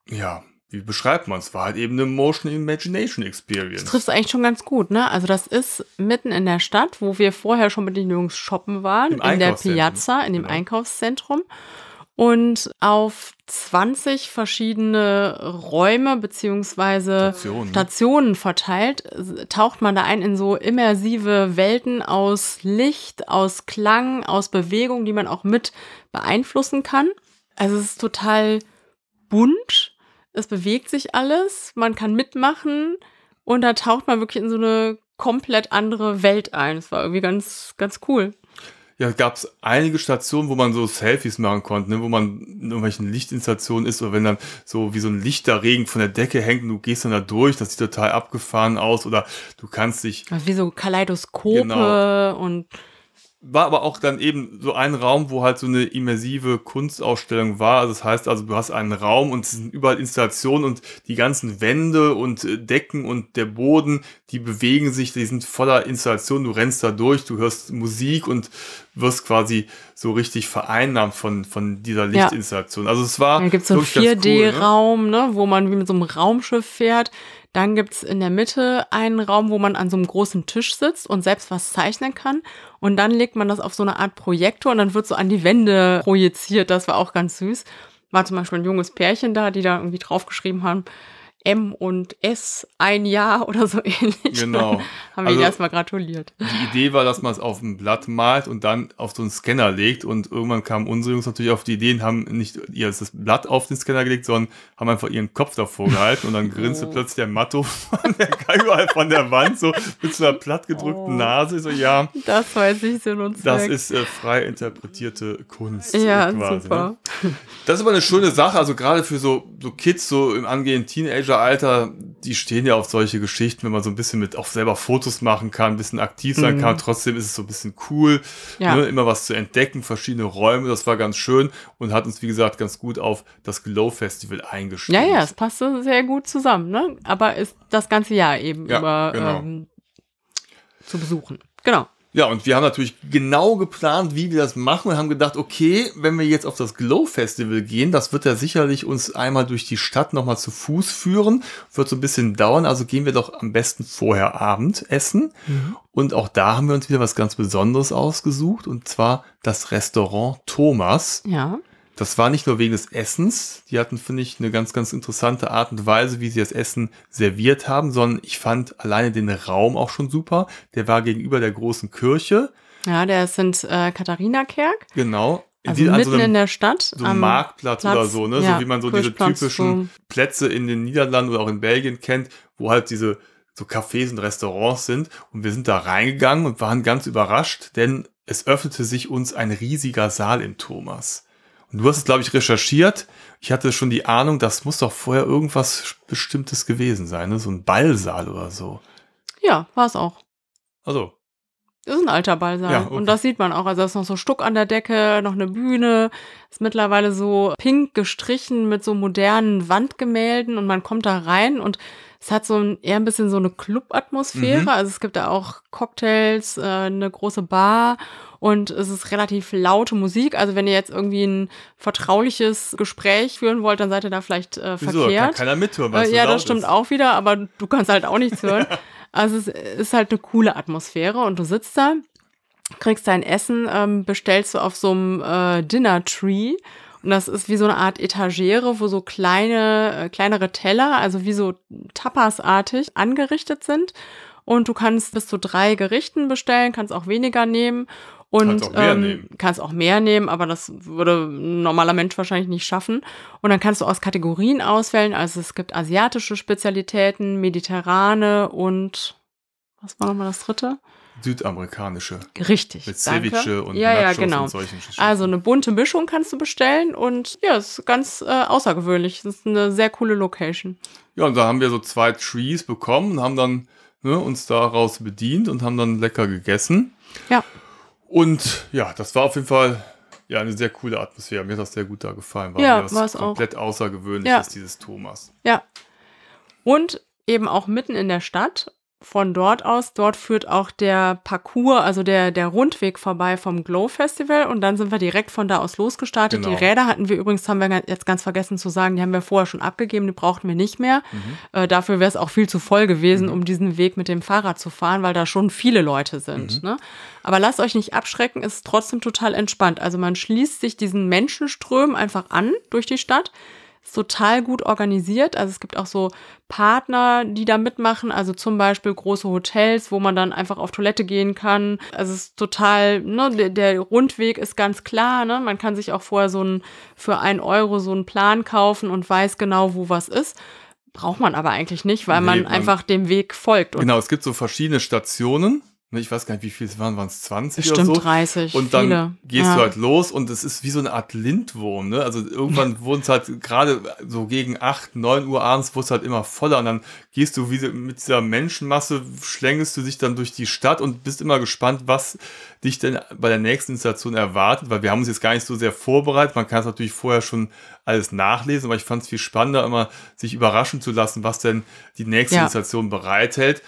ja, wie beschreibt man es? War halt eben eine Motion Imagination Experience. Das trifft eigentlich schon ganz gut, ne? Also das ist mitten in der Stadt, wo wir vorher schon mit den Jungs shoppen waren, Im in der Piazza, in dem genau. Einkaufszentrum. Und auf 20 verschiedene Räume beziehungsweise Stationen. Stationen verteilt, taucht man da ein in so immersive Welten aus Licht, aus Klang, aus Bewegung, die man auch mit beeinflussen kann. Also es ist total bunt, es bewegt sich alles, man kann mitmachen und da taucht man wirklich in so eine komplett andere Welt ein. Es war irgendwie ganz, ganz cool ja, gab es einige Stationen, wo man so Selfies machen konnte, ne? wo man in irgendwelchen Lichtinstallationen ist oder wenn dann so wie so ein Lichterregen von der Decke hängt und du gehst dann da durch, das sieht total abgefahren aus oder du kannst dich. Also wie so Kaleidoskope genau. und war aber auch dann eben so ein Raum, wo halt so eine immersive Kunstausstellung war. Also das heißt also, du hast einen Raum und es sind überall Installationen und die ganzen Wände und äh, Decken und der Boden, die bewegen sich, die sind voller Installationen. Du rennst da durch, du hörst Musik und wirst quasi so richtig vereinnahmt von, von dieser Lichtinstallation. Ja. Also es war. Da gibt es so einen 4D-Raum, cool, ne? ne, wo man wie mit so einem Raumschiff fährt. Dann gibt's in der Mitte einen Raum, wo man an so einem großen Tisch sitzt und selbst was zeichnen kann. Und dann legt man das auf so eine Art Projektor und dann wird so an die Wände projiziert. Das war auch ganz süß. War zum Beispiel ein junges Pärchen da, die da irgendwie draufgeschrieben haben, M und S ein Jahr oder so ähnlich. Genau. Haben wir also, erstmal gratuliert. Die Idee war, dass man es auf ein Blatt malt und dann auf so einen Scanner legt. Und irgendwann kamen unsere Jungs natürlich auf die Idee und haben nicht ihr das Blatt auf den Scanner gelegt, sondern haben einfach ihren Kopf davor gehalten und dann grinste oh. plötzlich der Matto von der, überall von der Wand so mit so einer plattgedrückten oh. Nase. So, ja. Das weiß ich Sinn und Das ist äh, frei interpretierte Kunst. Ja, quasi, super. Ne? Das ist aber eine schöne Sache, also gerade für so, so Kids, so im angehenden Teenager-Alter, die stehen ja auf solche Geschichten, wenn man so ein bisschen mit auch selber Fotos machen kann, ein bisschen aktiv sein mhm. kann. Trotzdem ist es so ein bisschen cool, ja. ne, immer was zu entdecken, verschiedene Räume. Das war ganz schön und hat uns, wie gesagt, ganz gut auf das Glow Festival eingestellt. Ja, ja, es passte sehr gut zusammen, ne? Aber ist das ganze Jahr eben ja, über genau. ähm, zu besuchen. Genau. Ja, und wir haben natürlich genau geplant, wie wir das machen und haben gedacht, okay, wenn wir jetzt auf das Glow Festival gehen, das wird ja sicherlich uns einmal durch die Stadt nochmal zu Fuß führen, wird so ein bisschen dauern, also gehen wir doch am besten vorher Abend essen. Mhm. Und auch da haben wir uns wieder was ganz Besonderes ausgesucht und zwar das Restaurant Thomas. Ja. Das war nicht nur wegen des Essens. Die hatten, finde ich, eine ganz, ganz interessante Art und Weise, wie sie das Essen serviert haben, sondern ich fand alleine den Raum auch schon super. Der war gegenüber der großen Kirche. Ja, der sind äh, Katharina-Kerk. Genau. Also die, mitten so einem, in der Stadt. So einem Marktplatz Platz, oder so, ne? Ja, so wie man so diese typischen. Plätze in den Niederlanden oder auch in Belgien kennt, wo halt diese so Cafés und Restaurants sind. Und wir sind da reingegangen und waren ganz überrascht, denn es öffnete sich uns ein riesiger Saal im Thomas. Und du hast es, glaube ich, recherchiert. Ich hatte schon die Ahnung, das muss doch vorher irgendwas Bestimmtes gewesen sein, ne? so ein Ballsaal oder so. Ja, war es auch. Also. Das ist ein alter Ballsaal. Ja, okay. Und das sieht man auch. Also, da ist noch so Stuck an der Decke, noch eine Bühne. Ist mittlerweile so pink gestrichen mit so modernen Wandgemälden und man kommt da rein und es hat so ein, eher ein bisschen so eine Club-Atmosphäre. Mhm. Also, es gibt da auch Cocktails, äh, eine große Bar und es ist relativ laute Musik. Also wenn ihr jetzt irgendwie ein vertrauliches Gespräch führen wollt, dann seid ihr da vielleicht äh, Wieso? verkehrt. Kann keiner mithören, weil äh, Ja, das stimmt ist. auch wieder, aber du kannst halt auch nichts hören. also es ist halt eine coole Atmosphäre und du sitzt da, kriegst dein Essen, ähm, bestellst du auf so einem äh, Dinner Tree. Und das ist wie so eine Art Etagere, wo so kleine, äh, kleinere Teller, also wie so Tapasartig angerichtet sind. Und du kannst bis zu drei Gerichten bestellen, kannst auch weniger nehmen. Und kannst auch, mehr ähm, nehmen. kannst auch mehr nehmen, aber das würde ein normaler Mensch wahrscheinlich nicht schaffen. Und dann kannst du aus Kategorien auswählen. Also es gibt asiatische Spezialitäten, mediterrane und was war nochmal das dritte? Südamerikanische. Richtig. Mit Ceviche und ja, Nachos ja, genau. und solchen Geschichten. Also eine bunte Mischung kannst du bestellen und ja, es ist ganz äh, außergewöhnlich. Das ist eine sehr coole Location. Ja, und da haben wir so zwei Trees bekommen und haben dann ne, uns daraus bedient und haben dann lecker gegessen. Ja. Und ja, das war auf jeden Fall ja eine sehr coole Atmosphäre. Mir hat das sehr gut da gefallen. War ja, war es komplett außergewöhnlich ja. ist dieses Thomas. Ja. Und eben auch mitten in der Stadt von dort aus, dort führt auch der Parcours, also der, der Rundweg vorbei vom Glow Festival und dann sind wir direkt von da aus losgestartet. Genau. Die Räder hatten wir übrigens, haben wir jetzt ganz vergessen zu sagen, die haben wir vorher schon abgegeben, die brauchten wir nicht mehr. Mhm. Äh, dafür wäre es auch viel zu voll gewesen, mhm. um diesen Weg mit dem Fahrrad zu fahren, weil da schon viele Leute sind. Mhm. Ne? Aber lasst euch nicht abschrecken, ist trotzdem total entspannt. Also man schließt sich diesen Menschenströmen einfach an durch die Stadt total gut organisiert. Also es gibt auch so Partner, die da mitmachen, also zum Beispiel große Hotels, wo man dann einfach auf Toilette gehen kann. Also es ist total, ne, der, Rundweg ist ganz klar, ne? Man kann sich auch vorher so ein, für ein Euro so einen Plan kaufen und weiß genau, wo was ist. Braucht man aber eigentlich nicht, weil nee, man, man einfach dem Weg folgt. genau, es gibt so verschiedene Stationen Ne, ich weiß gar nicht, wie viel es waren, waren es 20 Bestimmt oder so? 30. Und dann viele. gehst ja. du halt los und es ist wie so eine Art Lindwurm, ne? Also irgendwann wurden es halt gerade so gegen 8, 9 Uhr abends wurde es halt immer voller und dann gehst du wie mit dieser Menschenmasse, schlängelst du dich dann durch die Stadt und bist immer gespannt, was dich denn bei der nächsten Installation erwartet, weil wir haben uns jetzt gar nicht so sehr vorbereitet. Man kann es natürlich vorher schon alles nachlesen, aber ich fand es viel spannender, immer sich überraschen zu lassen, was denn die nächste ja. Installation bereithält.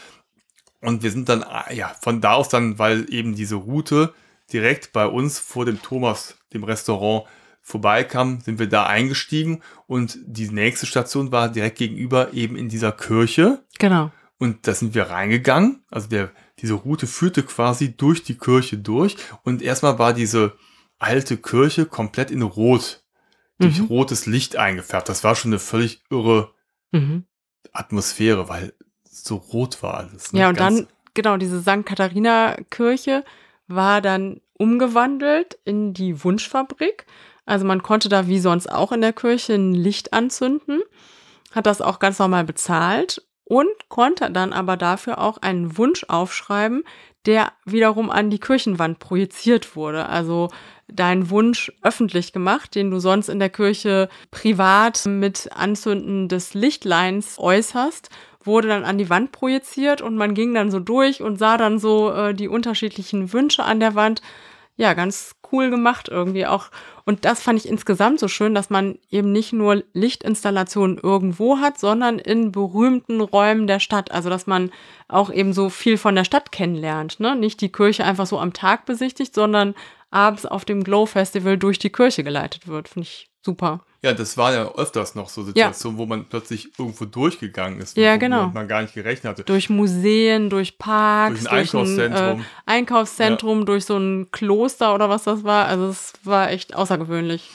Und wir sind dann, ah, ja, von da aus dann, weil eben diese Route direkt bei uns vor dem Thomas, dem Restaurant, vorbeikam, sind wir da eingestiegen und die nächste Station war direkt gegenüber eben in dieser Kirche. Genau. Und da sind wir reingegangen. Also der, diese Route führte quasi durch die Kirche durch und erstmal war diese alte Kirche komplett in Rot, durch mhm. rotes Licht eingefärbt. Das war schon eine völlig irre mhm. Atmosphäre, weil so rot war alles. Ne? Ja, und Ganz dann, genau, diese St. Katharina-Kirche war dann umgewandelt in die Wunschfabrik. Also man konnte da wie sonst auch in der Kirche ein Licht anzünden, hat das auch ganz normal bezahlt und konnte dann aber dafür auch einen Wunsch aufschreiben, der wiederum an die Kirchenwand projiziert wurde. Also deinen Wunsch öffentlich gemacht, den du sonst in der Kirche privat mit Anzünden des Lichtleins äußerst wurde dann an die Wand projiziert und man ging dann so durch und sah dann so äh, die unterschiedlichen Wünsche an der Wand. Ja, ganz cool gemacht irgendwie auch. Und das fand ich insgesamt so schön, dass man eben nicht nur Lichtinstallationen irgendwo hat, sondern in berühmten Räumen der Stadt. Also, dass man auch eben so viel von der Stadt kennenlernt. Ne? Nicht die Kirche einfach so am Tag besichtigt, sondern abends auf dem Glow Festival durch die Kirche geleitet wird. Finde ich super. Ja, das war ja öfters noch so Situationen, ja. wo man plötzlich irgendwo durchgegangen ist, ja, genau. man gar nicht gerechnet hatte. Durch Museen, durch Parks, durch ein durch Einkaufszentrum, ein, äh, Einkaufszentrum ja. durch so ein Kloster oder was das war. Also es war echt außergewöhnlich.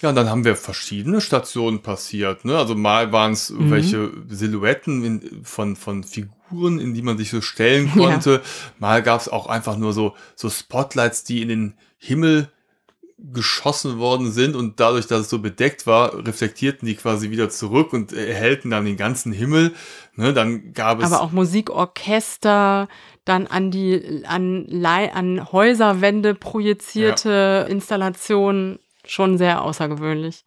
Ja, und dann haben wir verschiedene Stationen passiert. Ne? Also mal waren es mhm. welche Silhouetten in, von, von Figuren, in die man sich so stellen konnte. Ja. Mal gab es auch einfach nur so, so Spotlights, die in den Himmel geschossen worden sind und dadurch, dass es so bedeckt war, reflektierten die quasi wieder zurück und erhellten dann den ganzen Himmel. Ne, dann gab es aber auch Musikorchester, dann an die an, an Häuserwände projizierte ja. Installationen, schon sehr außergewöhnlich.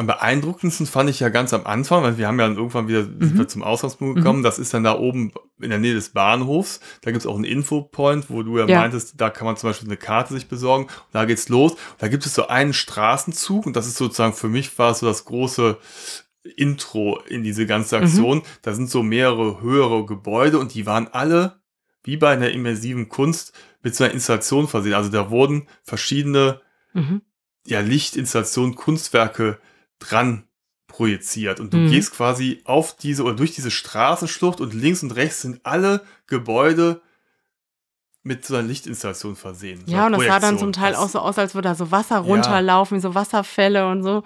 Am beeindruckendsten fand ich ja ganz am Anfang, weil wir haben ja dann irgendwann wieder mhm. zum Ausgangspunkt gekommen. Mhm. Das ist dann da oben in der Nähe des Bahnhofs. Da gibt es auch einen Infopoint, wo du ja, ja, meintest, da kann man zum Beispiel eine Karte sich besorgen. Und da geht's los. Da gibt es so einen Straßenzug und das ist sozusagen für mich war so das große Intro in diese ganze Aktion. Mhm. Da sind so mehrere höhere Gebäude und die waren alle wie bei einer immersiven Kunst mit so einer Installation versehen. Also da wurden verschiedene mhm. ja, Lichtinstallationen, Kunstwerke dran projiziert und du mhm. gehst quasi auf diese oder durch diese Straßenschlucht und links und rechts sind alle Gebäude mit so einer Lichtinstallation versehen. Ja, und das sah dann zum Teil das, auch so aus, als würde da so Wasser runterlaufen, ja. wie so Wasserfälle und so.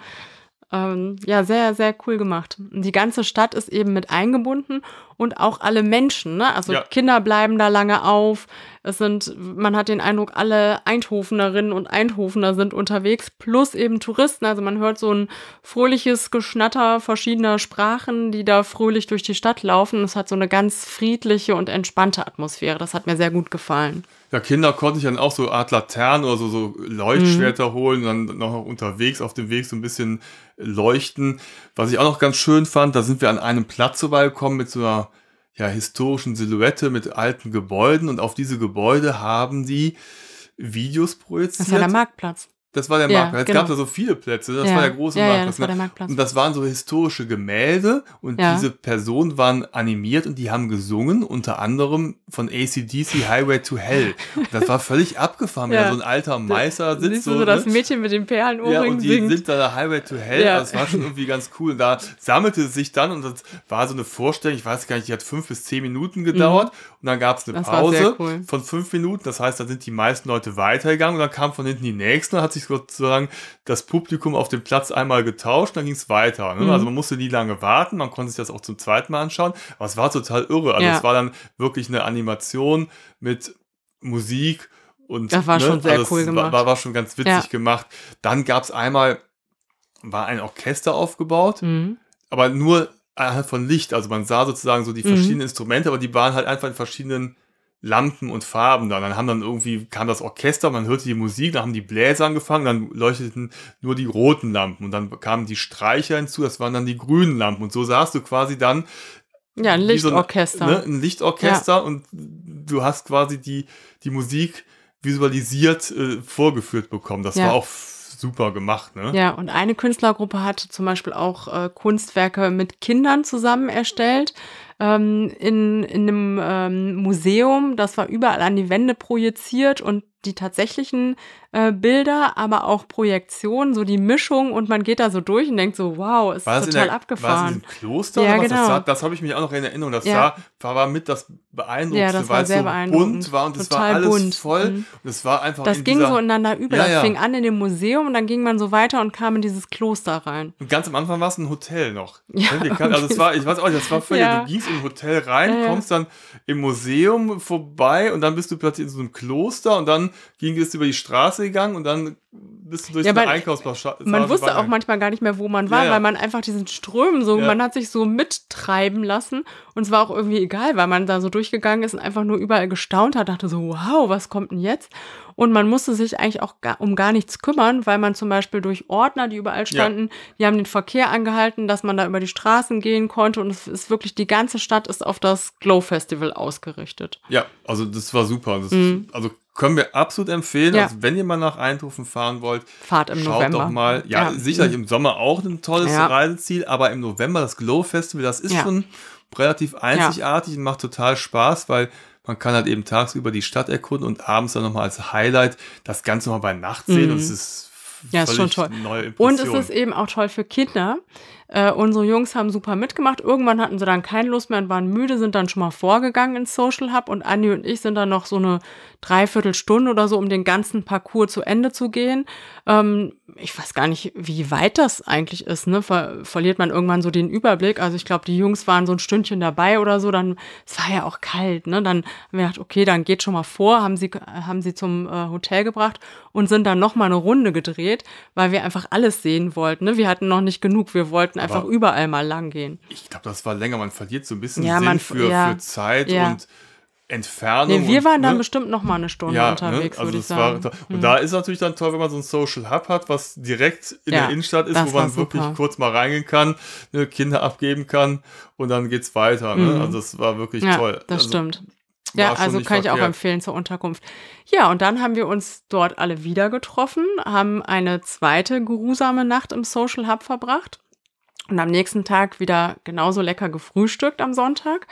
Ähm, ja, sehr, sehr cool gemacht. Die ganze Stadt ist eben mit eingebunden und auch alle Menschen. Ne? Also ja. Kinder bleiben da lange auf. Es sind, man hat den Eindruck, alle Eindhofenerinnen und Eindhofener sind unterwegs, plus eben Touristen. Also man hört so ein fröhliches Geschnatter verschiedener Sprachen, die da fröhlich durch die Stadt laufen. Es hat so eine ganz friedliche und entspannte Atmosphäre. Das hat mir sehr gut gefallen. Ja, Kinder konnte ich dann auch so Art Laternen oder so, so Leuchtschwerter mhm. holen und dann noch unterwegs auf dem Weg so ein bisschen leuchten. Was ich auch noch ganz schön fand, da sind wir an einem Platz vorbeigekommen mit so einer ja, historischen Silhouette mit alten Gebäuden und auf diese Gebäude haben die Videos projiziert. Das war der Marktplatz. Das war der Ja, Marktplatz. Es genau. gab da so viele Plätze. Das Ja. war der große Ja, ja, Marktplatz. das war der Marktplatz. Und das waren so historische Gemälde und Ja. diese Personen waren animiert und die haben gesungen, unter anderem von ACDC Highway to Hell. Und das war völlig abgefahren, wenn Ja. da so ein alter Meister sitzt. Siehst du so, so das ne? Mädchen mit den Ja, Perlenohrringen und die singt? sind da Highway to Hell. Ja. Das war schon irgendwie ganz cool. Und da sammelte es sich dann und das war so eine Vorstellung, ich weiß gar nicht, die hat fünf bis zehn Minuten gedauert. Und dann gab es eine Mhm. Das Pause cool. von fünf Minuten. Das heißt, da sind die meisten Leute weitergegangen und dann kam von hinten die nächsten und hat sich sozusagen das Publikum auf dem Platz einmal getauscht, dann ging es weiter. Ne? Mhm. Also man musste nie lange warten, man konnte sich das auch zum zweiten Mal anschauen. Aber es war total irre. Also Ja. es war dann wirklich eine Animation mit Musik und Das war schon sehr also cool gemacht. War, war schon ganz witzig Ja. gemacht. Dann gab es einmal, war ein Orchester aufgebaut, Mhm. aber nur von Licht. Also man sah sozusagen so die Mhm. verschiedenen Instrumente, aber die waren halt einfach in verschiedenen Lampen und Farben da. Dann haben dann irgendwie, kam das Orchester, man hörte die Musik, dann haben die Bläser angefangen, dann leuchteten nur die roten Lampen und dann kamen die Streicher hinzu, das waren dann die grünen Lampen und so sahst du quasi dann Ja, ein wie so Lichtorchester. ne, ein Lichtorchester und du hast quasi die, die Musik visualisiert äh, vorgeführt bekommen. Das Ja. war auch super gemacht, ne? Ja, und eine Künstlergruppe hatte zum Beispiel auch äh, Kunstwerke mit Kindern zusammen erstellt. Ähm, in, in einem ähm, Museum, das war überall an die Wände projiziert und die tatsächlichen äh, Bilder, aber auch Projektionen, so die Mischung und man geht da so durch und denkt so, wow, ist total der, war das in abgefahren. diesem Kloster? Ja, genau. Das, sah- das habe ich mich auch noch in Erinnerung. Das Ja. sah, war mit das Beeindruckendste, Ja, das war weil es sehr so beeindruckend. bunt war und es war alles bunt. voll. Mhm. Und es war einfach Das in ging dieser, so ineinander über. Ja, das fing an in dem Museum und dann ging man so weiter und kam in dieses Kloster rein. Und ganz am Anfang war es ein Hotel noch. Ja, kann- also es war, ich weiß auch nicht, das war völlig, du gingst in ein Hotel rein, ja. kommst dann im Museum vorbei und dann bist du plötzlich in so einem Kloster und dann ging es über die Straße gegangen und dann bist du durch Ja, man- Einkaufspassage. Man wusste auch manchmal gar nicht mehr, wo man war, Ja, ja. weil man einfach diesen Strömen so, man hat sich so mittreiben lassen und es war auch irgendwie egal, weil man da so durchgegangen ist und einfach nur überall gestaunt hat, dachte so, wow, was kommt denn jetzt? Und man musste sich eigentlich auch gar, um gar nichts kümmern, weil man zum Beispiel durch Ordner, die überall standen, die haben den Verkehr angehalten, dass man da über die Straßen gehen konnte und es ist wirklich, die ganze Stadt ist auf das Glow Festival ausgerichtet. Ja, also das war super. Das, Mhm. Also können wir absolut empfehlen. Ja. Also wenn ihr mal nach Eindhoven fahren wollt, Fahrt im schaut November. doch mal. Ja, Ja. sicherlich im Sommer auch ein tolles Ja. Reiseziel, aber im November das Glow Festival, das ist schon relativ einzigartig und macht total Spaß, weil man kann halt eben tagsüber die Stadt erkunden und abends dann nochmal als Highlight das Ganze nochmal bei Nacht sehen Mhm. und es ist Ja, ist schon toll. Und es ist eben auch toll für Kinder. Äh, unsere Jungs haben super mitgemacht. Irgendwann hatten sie dann keine Lust mehr und waren müde, sind dann schon mal vorgegangen ins Social Hub und Andi und ich sind dann noch so eine Dreiviertelstunde oder so, um den ganzen Parcours zu Ende zu gehen. Ähm, ich weiß gar nicht, wie weit das eigentlich ist. Ne? Ver verliert man irgendwann so den Überblick. Also ich glaube, die Jungs waren so ein Stündchen dabei oder so. Dann es war ja auch kalt. Ne? Dann haben wir gedacht, okay, dann geht schon mal vor. Haben sie haben sie zum äh, Hotel gebracht und sind dann noch mal eine Runde gedreht, weil wir einfach alles sehen wollten. Ne? Wir hatten noch nicht genug. Wir wollten einfach Aber- überall mal lang gehen. ich glaube, das war länger. Man verliert so ein bisschen Ja, Sinn man- für, ja. für Zeit Ja. und Entfernung. Nee, wir und, waren dann ne? bestimmt noch mal eine Stunde ja, unterwegs, ne? also würde ich war sagen. toll. Und Mhm. da ist natürlich dann toll, wenn man so ein Social Hub hat, was direkt in Ja, der Innenstadt ist, wo man war wirklich kurz mal reingehen kann, ne, Kinder abgeben kann und dann geht's weiter. Ne? Mhm. Also das war wirklich ja, toll. das also, stimmt. war Ja, also kann ich auch verkehrt. empfehlen zur Unterkunft. Ja, und dann haben wir uns dort alle wieder getroffen, haben eine zweite geruhsame Nacht im Social Hub verbracht und am nächsten Tag wieder genauso lecker gefrühstückt am Sonntag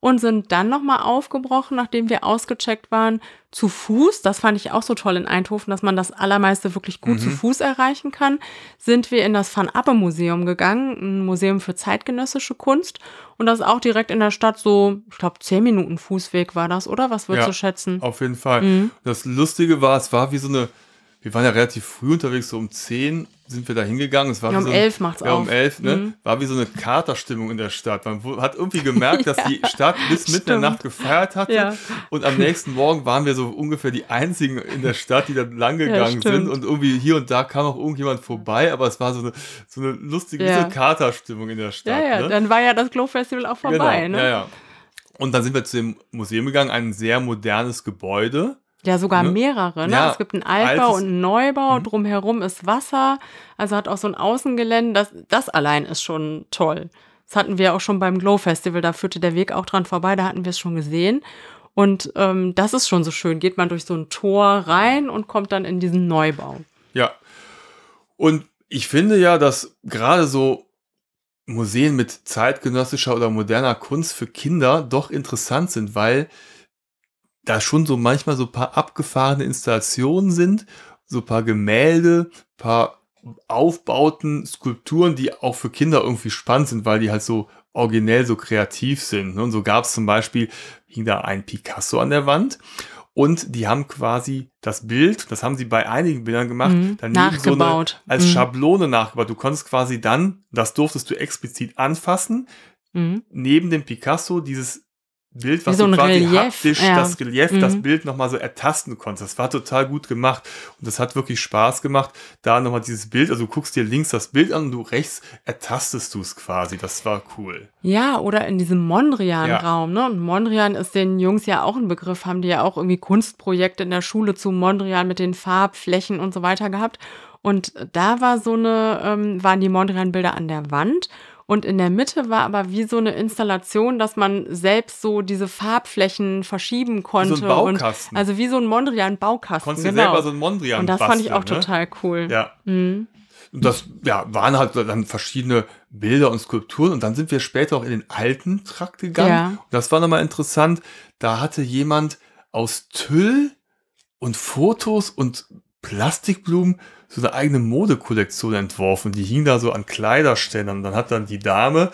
und sind dann nochmal aufgebrochen, nachdem wir ausgecheckt waren, zu Fuß. Das fand ich auch so toll in Eindhoven, dass man das Allermeiste wirklich gut Mhm. zu Fuß erreichen kann. Sind wir in das Van Appe Museum gegangen, ein Museum für zeitgenössische Kunst. Und das ist auch direkt in der Stadt so, ich glaube, zehn Minuten Fußweg war das, oder? Was würdest Ja. du schätzen? Auf jeden Fall. Mhm. Das Lustige war, es war wie so eine, wir waren ja relativ früh unterwegs, so um 10 sind wir da hingegangen. Es war Ja, um so ein, 11 macht's ja, um auf. 11, ne? Mhm. War wie so eine Katerstimmung in der Stadt. Man hat irgendwie gemerkt, dass die Stadt bis mitten in der. Nacht gefeiert hatte. Ja. Und am nächsten Morgen waren wir so ungefähr die einzigen in der Stadt, die da lang gegangen stimmt. sind. Und irgendwie hier und da kam auch irgendjemand vorbei, aber es war so eine, so eine lustige Ja. so Katerstimmung in der Stadt. Ja, ja, ne? dann war ja das Glow Festival auch vorbei, genau, ne? ja, ja. Und dann sind wir zu dem Museum gegangen, ein sehr modernes Gebäude. Ja, sogar Ne? mehrere. Ne? Ja, es gibt einen Altbau und einen Neubau, Mhm. drumherum ist Wasser, also hat auch so ein Außengelände. Das, das allein ist schon toll. Das hatten wir auch schon beim Glow Festival, da führte der Weg auch dran vorbei, da hatten wir es schon gesehen. Und ähm, das ist schon so schön. Geht man durch so ein Tor rein und kommt dann in diesen Neubau. Ja, Und ich finde ja, dass gerade so Museen mit zeitgenössischer oder moderner Kunst für Kinder doch interessant sind, weil da schon so manchmal so ein paar abgefahrene Installationen sind, so ein paar Gemälde, paar Aufbauten, Skulpturen, die auch für Kinder irgendwie spannend sind, weil die halt so originell so kreativ sind. Ne? Und so gab es zum Beispiel, hing da ein Picasso an der Wand und die haben quasi das Bild, das haben sie bei einigen Bildern gemacht, Mhm, nachgebaut. So eine, als Mhm. Schablone nachgebaut. Du konntest quasi dann, das durftest du explizit anfassen, Mhm. neben dem Picasso dieses Bild, was so du quasi Relief, haptisch, ja. das Relief, das Mhm. Bild nochmal so ertasten konntest. Das war total gut gemacht. Und das hat wirklich Spaß gemacht, da nochmal dieses Bild, also du guckst dir links das Bild an und du rechts ertastest du es quasi. Das war cool. Ja, oder in diesem Mondrian-Raum. Ne? Und Mondrian ist den Jungs ja auch ein Begriff, haben die ja auch irgendwie Kunstprojekte in der Schule zu Mondrian mit den Farbflächen und so weiter gehabt. Und da war so eine, ähm, waren die Mondrian-Bilder an der Wand. Und in der Mitte war aber wie so eine Installation, dass man selbst so diese Farbflächen verschieben konnte. Baukasten. Und, also wie so ein Mondrian-Baukasten. Konntest du genau. selber so ein Mondrian Und das fand ich auch basteln, ne? total cool. Ja. Mhm. Und das ja, waren halt dann verschiedene Bilder und Skulpturen. Und dann sind wir später auch in den alten Trakt gegangen. Ja. Und das war nochmal interessant. Da hatte jemand aus Tüll und Fotos und Plastikblumen so eine eigene Modekollektion entworfen. Die hing da so an Kleiderständern. Und dann hat dann die Dame,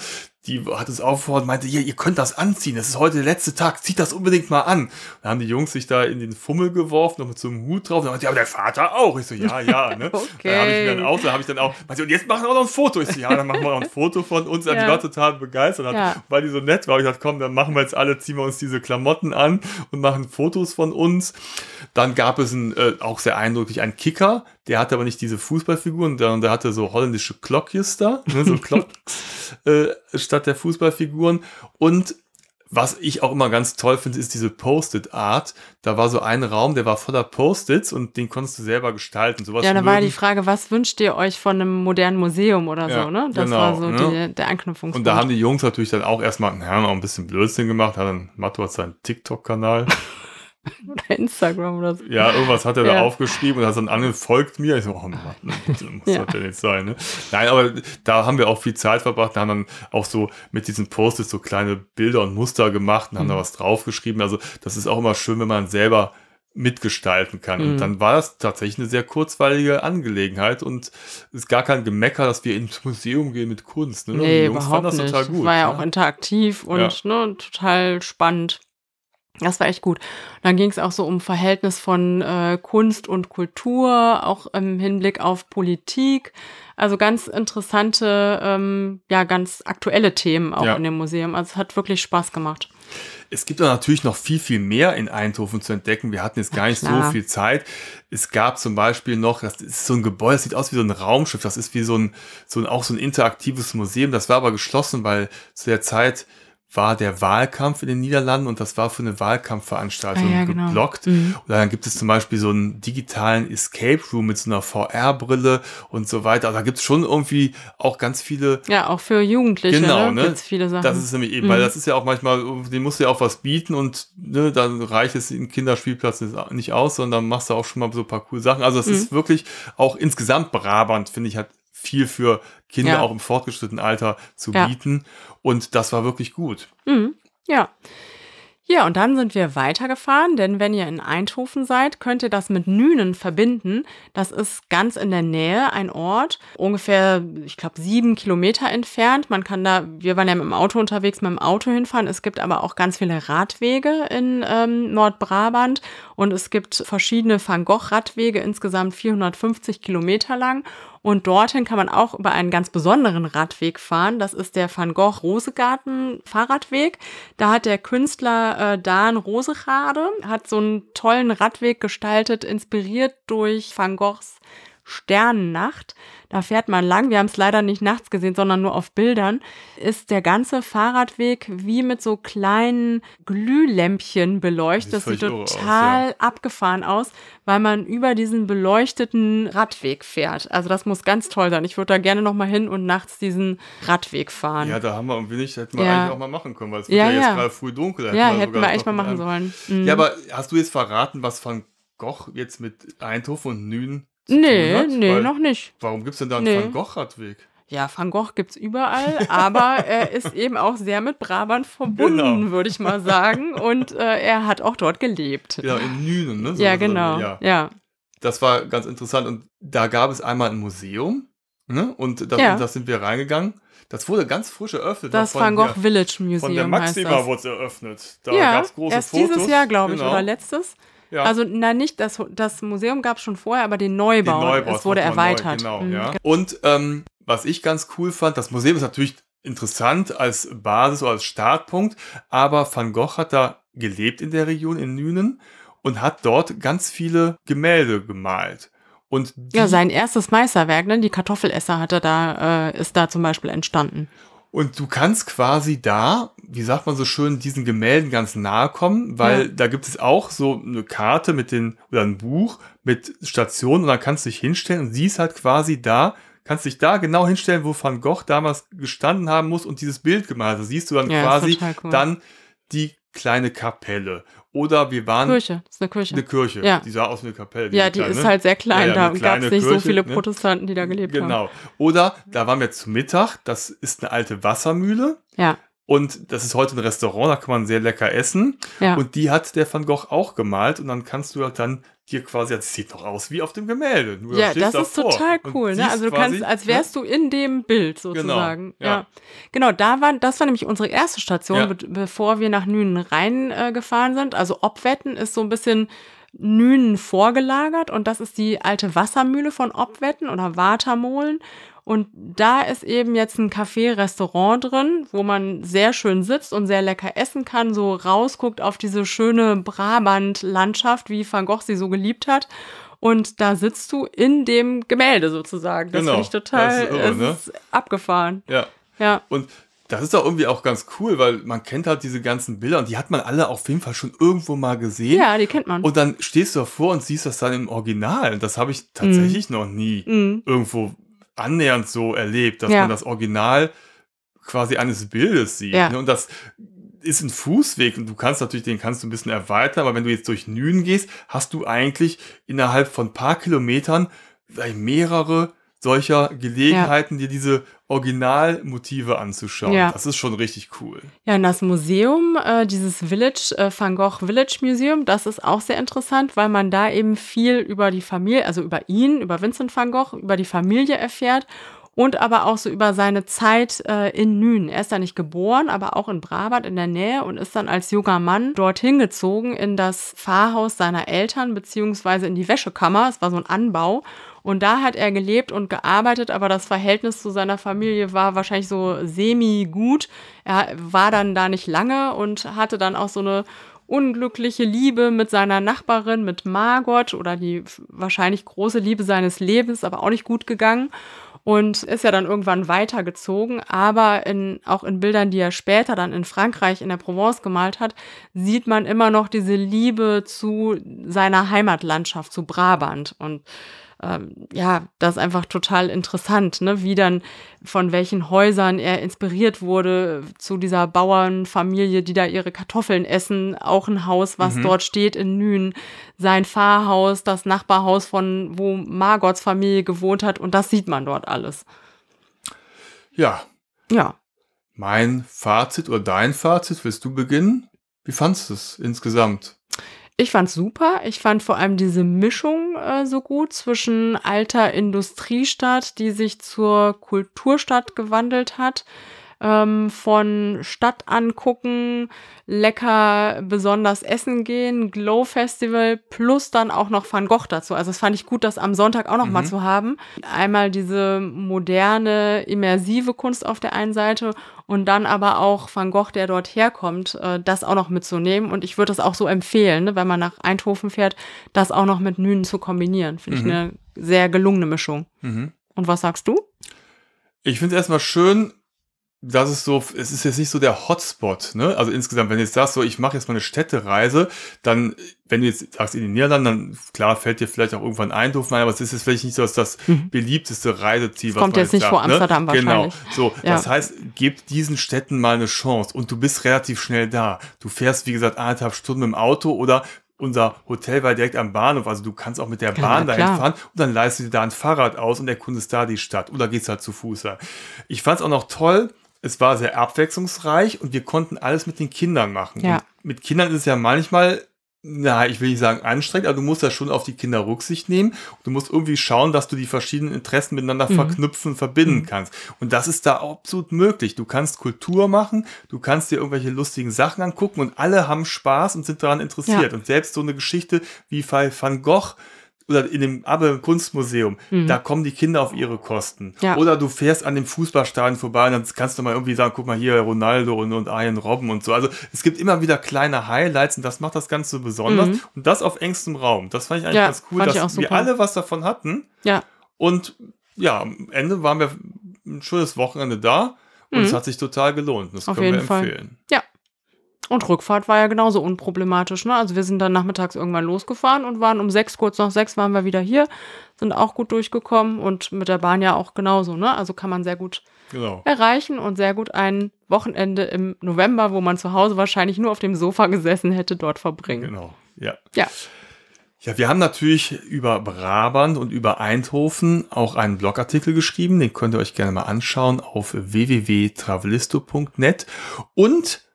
die hat es aufgefordert und meinte, ihr, ihr könnt das anziehen. Das ist heute der letzte Tag. Zieht das unbedingt mal an. Dann haben die Jungs sich da in den Fummel geworfen, noch mit so einem Hut drauf. Und dann meinte, ja, aber der Vater auch. Ich so, ja, ja. Ne? Okay. Dann habe ich mir dann auch, dann habe ich dann auch, meinte, und jetzt machen wir auch noch ein Foto. Ich so, ja, dann machen wir noch ein Foto von uns. Und Ja. Die war total begeistert. Ja. Weil die so nett war. Ich gesagt, komm, dann machen wir jetzt alle, ziehen wir uns diese Klamotten an und machen Fotos von uns. Dann gab es ein, äh, auch sehr eindrücklich einen Kicker. Der hatte aber nicht diese Fußballfiguren, sondern der hatte so holländische Klokjes da, ne, so Klocks äh, statt der Fußballfiguren. Und was ich auch immer ganz toll finde, ist diese Post-it-Art. Da war so ein Raum, der war voller Post-its und den konntest du selber gestalten. Sowas Ja, da war die Frage, was wünscht ihr euch von einem modernen Museum oder Ja, so, ne? Das genau, war so ne? die, der Anknüpfungspunkt. Und da haben die Jungs natürlich dann auch erstmal, ja, auch ein bisschen Blödsinn gemacht. Hat dann, Matto hat seinen TikTok-Kanal. oder Instagram oder so. Ja, irgendwas hat er da Ja. aufgeschrieben und hat dann andere folgt mir. Ich so, oh Mann, das muss Ja. das denn jetzt sein, ne? Nein, aber da haben wir auch viel Zeit verbracht. Da haben dann auch so mit diesen Post-its so kleine Bilder und Muster gemacht und haben Mhm. da was draufgeschrieben. Also das ist auch immer schön, wenn man selber mitgestalten kann. Mhm. Und dann war das tatsächlich eine sehr kurzweilige Angelegenheit und es ist gar kein Gemecker, dass wir ins Museum gehen mit Kunst. Ne? Nee, die Jungs überhaupt fanden das nicht. total gut. war ja ne? auch interaktiv und Ja. ne, total spannend. Das war echt gut. Dann ging es auch so um Verhältnis von äh, Kunst und Kultur, auch im Hinblick auf Politik. Also ganz interessante, ähm, ja, ganz aktuelle Themen auch Ja. in dem Museum. Also es hat wirklich Spaß gemacht. Es gibt aber natürlich noch viel, viel mehr in Eindhoven zu entdecken. Wir hatten jetzt gar nicht so klar. viel Zeit. Es gab zum Beispiel noch, das ist so ein Gebäude, das sieht aus wie so ein Raumschiff. Das ist wie so ein, so ein, auch so ein interaktives Museum. Das war aber geschlossen, weil zu der Zeit war der Wahlkampf in den Niederlanden und das war für eine Wahlkampfveranstaltung Ah ja, genau. geblockt. Mhm. Und dann gibt es zum Beispiel so einen digitalen Escape Room mit so einer VR-Brille und so weiter. Also da gibt es schon irgendwie auch ganz viele Ja, auch für Jugendliche Genau, ne, ne? gibt's viele Sachen. das ist nämlich eben, Mhm. weil das ist ja auch manchmal, den musst du ja auch was bieten und ne, dann reicht es im Kinderspielplatz nicht aus, sondern machst du auch schon mal so ein paar coole Sachen. Also es Mhm. ist wirklich auch insgesamt Brabant, finde ich, hat viel für Kinder Ja. auch im fortgeschrittenen Alter zu Ja. bieten. Und das war wirklich gut. Mhm, ja. Ja, und dann sind wir weitergefahren, denn wenn ihr in Eindhoven seid, könnt ihr das mit Nünen verbinden. Das ist ganz in der Nähe ein Ort, ungefähr, ich glaube, sieben Kilometer entfernt. Man kann da, wir waren ja mit dem Auto unterwegs, mit dem Auto hinfahren. Es gibt aber auch ganz viele Radwege in ähm, Nordbrabant und es gibt verschiedene Van Gogh-Radwege, insgesamt 450 Kilometer lang. Und dorthin kann man auch über einen ganz besonderen Radweg fahren. Das ist der Van Gogh Rosegarten Fahrradweg. Da hat der Künstler äh, Dan Rosechade hat so einen tollen Radweg gestaltet, inspiriert durch Van Goghs Sternennacht. Da fährt man lang. Wir haben es leider nicht nachts gesehen, sondern nur auf Bildern. Ist der ganze Fahrradweg wie mit so kleinen Glühlämpchen beleuchtet. Das sieht irre aus, total abgefahren aus, weil man über diesen beleuchteten Radweg fährt. Also das muss ganz toll sein. Ich würde da gerne noch mal hin und nachts diesen Radweg fahren. Ja, da haben wir irgendwie nicht, hätten wir Ja. eigentlich auch mal machen können, weil es wird Ja, ja, jetzt ja. gerade früh dunkel. Da Ja, wir hätten wir echt mal machen sollen. Mhm. Ja, aber hast du jetzt verraten, was Van Gogh jetzt mit Eindhoven und Nünen nee, hat? Nee, noch nicht. Warum gibt es denn da einen nee. Van Gogh-Radweg? Ja, Van Gogh gibt es überall, aber er ist eben auch sehr mit Brabant verbunden, genau. würde ich mal sagen. Und äh, er hat auch dort gelebt. Ja, in Nünen, ne? So ja, genau. Ja. ja. Das war ganz interessant. Und da gab es einmal ein Museum, ne? Und da, ja. da sind wir reingegangen. Das wurde ganz frisch eröffnet. Das Van Gogh Village Museum. Von der Maxima wurde es eröffnet. Da ja, gab es große erst Fotos. dieses Jahr, glaube ich, genau. oder letztes. Ja. Also, na, nicht, das, das Museum gab es schon vorher, aber den Neubau, den Neubau es wurde erweitert. Neu, genau, mhm. ja. Und ähm, was ich ganz cool fand, das Museum ist natürlich interessant als Basis oder als Startpunkt, aber Van Gogh hat da gelebt in der Region in Nünen und hat dort ganz viele Gemälde gemalt. Und ja, sein erstes Meisterwerk, ne, die Kartoffelesser hat er da, äh, ist da zum Beispiel entstanden. Und du kannst quasi da, wie sagt man so schön, diesen Gemälden ganz nahe kommen, weil ja. da gibt es auch so eine Karte mit den, oder ein Buch mit Stationen und dann kannst du dich hinstellen und siehst halt quasi da, kannst dich da genau hinstellen, wo Van Gogh damals gestanden haben muss und dieses Bild gemalt. Da siehst du dann ja, quasi cool. dann die kleine Kapelle. Oder wir waren. Kirche, das ist eine Kirche. Eine Kirche. Ja. Die sah aus wie eine Kapelle. Ja, die kleine, ist halt sehr klein. Ja, ja, da gab es nicht Kirche, so viele ne? Protestanten, die da gelebt genau. haben. Genau. Oder da waren wir zu Mittag. Das ist eine alte Wassermühle. Ja. Und das ist heute ein Restaurant, da kann man sehr lecker essen. Ja. Und die hat der Van Gogh auch gemalt. Und dann kannst du halt dann hier quasi, das sieht doch aus wie auf dem Gemälde. Nur ja, das ist total cool. Ne? Also du kannst, als wärst ja? du in dem Bild genau, sozusagen. Genau, ja. ja. Genau, da war, das war nämlich unsere erste Station, ja. be bevor wir nach Nünen reingefahren äh, sind. Also Obwetten ist so ein bisschen Nünen vorgelagert und das ist die alte Wassermühle von Obwetten oder Watermolen. Und da ist eben jetzt ein Café-Restaurant drin, wo man sehr schön sitzt und sehr lecker essen kann, so rausguckt auf diese schöne Brabant-Landschaft, wie Van Gogh sie so geliebt hat. Und da sitzt du in dem Gemälde sozusagen. Das genau. finde ich total irre, ne? abgefahren. Ja. Ja. Und das ist doch irgendwie auch ganz cool, weil man kennt halt diese ganzen Bilder und die hat man alle auf jeden Fall schon irgendwo mal gesehen. Ja, die kennt man. Und dann stehst du davor und siehst das dann im Original. Das habe ich tatsächlich mm. noch nie mm. irgendwo annähernd so erlebt, dass ja. man das Original quasi eines Bildes sieht. Ja. Ne? Und das ist ein Fußweg und du kannst natürlich, den kannst du ein bisschen erweitern, aber wenn du jetzt durch Nünen gehst, hast du eigentlich innerhalb von ein paar Kilometern mehrere solcher Gelegenheiten, ja. dir diese Originalmotive anzuschauen. Ja. Das ist schon richtig cool. Ja, und das Museum, äh, dieses Village, äh, Van Gogh Village Museum, das ist auch sehr interessant, weil man da eben viel über die Familie, also über ihn, über Vincent van Gogh, über die Familie erfährt und aber auch so über seine Zeit äh, in Nün. Er ist da nicht geboren, aber auch in Brabant in der Nähe und ist dann als junger Mann dorthin gezogen in das Pfarrhaus seiner Eltern beziehungsweise in die Wäschekammer. Es war so ein Anbau. Und da hat er gelebt und gearbeitet, aber das Verhältnis zu seiner Familie war wahrscheinlich so semi-gut. Er war dann da nicht lange und hatte dann auch so eine unglückliche Liebe mit seiner Nachbarin, mit Margot oder die wahrscheinlich große Liebe seines Lebens, aber auch nicht gut gegangen und ist ja dann irgendwann weitergezogen. Aber in, auch in Bildern, die er später dann in Frankreich in der Provence gemalt hat, sieht man immer noch diese Liebe zu seiner Heimatlandschaft, zu Brabant. Und ähm, ja, das ist einfach total interessant, ne? wie dann von welchen Häusern er inspiriert wurde zu dieser Bauernfamilie, die da ihre Kartoffeln essen, auch ein Haus, was mhm. dort steht in Nün, sein Pfarrhaus, das Nachbarhaus von wo Margots Familie gewohnt hat und das sieht man dort alles. Ja. Ja. Mein Fazit oder dein Fazit, willst du beginnen? Wie fandest du es insgesamt? Ich fand's super. Ich fand vor allem diese Mischung äh, so gut zwischen alter Industriestadt, die sich zur Kulturstadt gewandelt hat, ähm, von Stadt angucken, lecker besonders essen gehen, Glow Festival plus dann auch noch Van Gogh dazu. Also das fand ich gut, das am Sonntag auch noch mhm. mal zu haben. Einmal diese moderne, immersive Kunst auf der einen Seite und dann aber auch Van Gogh, der dort herkommt, äh, das auch noch mitzunehmen. Und ich würde das auch so empfehlen, ne, wenn man nach Eindhoven fährt, das auch noch mit Nünen zu kombinieren. Finde mhm. ich eine sehr gelungene Mischung. Mhm. Und was sagst du? Ich finde es erstmal schön, das ist so, es ist jetzt nicht so der Hotspot, ne? Also insgesamt, wenn du jetzt sagst, so, ich mache jetzt mal eine Städtereise, dann, wenn du jetzt sagst in die Niederlande, dann klar fällt dir vielleicht auch irgendwann Eindhoven ein, aber es ist jetzt vielleicht nicht so das mhm. beliebteste Reiseziel. Das kommt jetzt nicht sagt, vor ne? Amsterdam ne? wahrscheinlich. Genau. So, ja. das heißt, gib diesen Städten mal eine Chance und du bist relativ schnell da. Du fährst, wie gesagt, eineinhalb Stunden mit dem Auto oder unser Hotel war direkt am Bahnhof, also du kannst auch mit der Bahn ja, dahin fahren und dann leistest du dir da ein Fahrrad aus und erkundest da die Stadt oder gehst halt zu Fuß. Ich fand es auch noch toll, es war sehr abwechslungsreich und wir konnten alles mit den Kindern machen. Ja. mit Kindern ist es ja manchmal na, ich will nicht sagen anstrengend, aber du musst ja schon auf die Kinder Rücksicht nehmen. Du musst irgendwie schauen, dass du die verschiedenen Interessen miteinander mhm. verknüpfen, verbinden mhm. kannst. Und das ist da absolut möglich. Du kannst Kultur machen, du kannst dir irgendwelche lustigen Sachen angucken und alle haben Spaß und sind daran interessiert. Ja. Und selbst so eine Geschichte wie Fall Van Gogh, oder in dem Abbe Kunstmuseum, mhm. da kommen die Kinder auf ihre Kosten. Ja. Oder du fährst an dem Fußballstadion vorbei und dann kannst du mal irgendwie sagen, guck mal hier, Ronaldo und, und Ian Robben und so. Also es gibt immer wieder kleine Highlights und das macht das Ganze so besonders. Mhm. Und das auf engstem Raum. Das fand ich eigentlich ja, ganz cool, dass wir alle was davon hatten. Ja. Und ja, am Ende waren wir ein schönes Wochenende da und mhm. es hat sich total gelohnt. Das auf können wir empfehlen. Fall. Ja, und Rückfahrt war ja genauso unproblematisch. Ne? Also wir sind dann nachmittags irgendwann losgefahren und waren um sechs, kurz nach sechs waren wir wieder hier, sind auch gut durchgekommen und mit der Bahn ja auch genauso. Ne? Also kann man sehr gut genau. erreichen und sehr gut ein Wochenende im November, wo man zu Hause wahrscheinlich nur auf dem Sofa gesessen hätte, dort verbringen. Genau, ja. Ja. Ja, wir haben natürlich über Brabant und über Eindhoven auch einen Blogartikel geschrieben. Den könnt ihr euch gerne mal anschauen auf www.travelisto.net. Und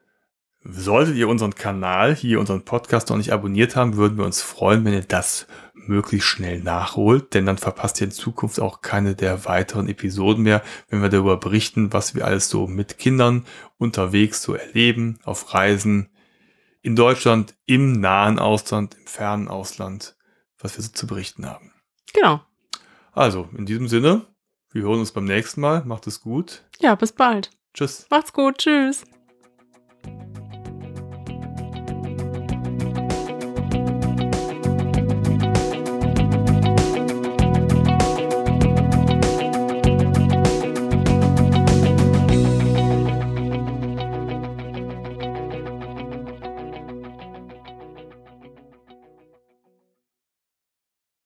Solltet ihr unseren Kanal, hier unseren Podcast noch nicht abonniert haben, würden wir uns freuen, wenn ihr das möglichst schnell nachholt, denn dann verpasst ihr in Zukunft auch keine der weiteren Episoden mehr, wenn wir darüber berichten, was wir alles so mit Kindern unterwegs so erleben, auf Reisen, in Deutschland, im nahen Ausland, im fernen Ausland, was wir so zu berichten haben. Genau. Also, in diesem Sinne, wir hören uns beim nächsten Mal. Macht es gut. Ja, bis bald. Tschüss. Macht's gut. Tschüss.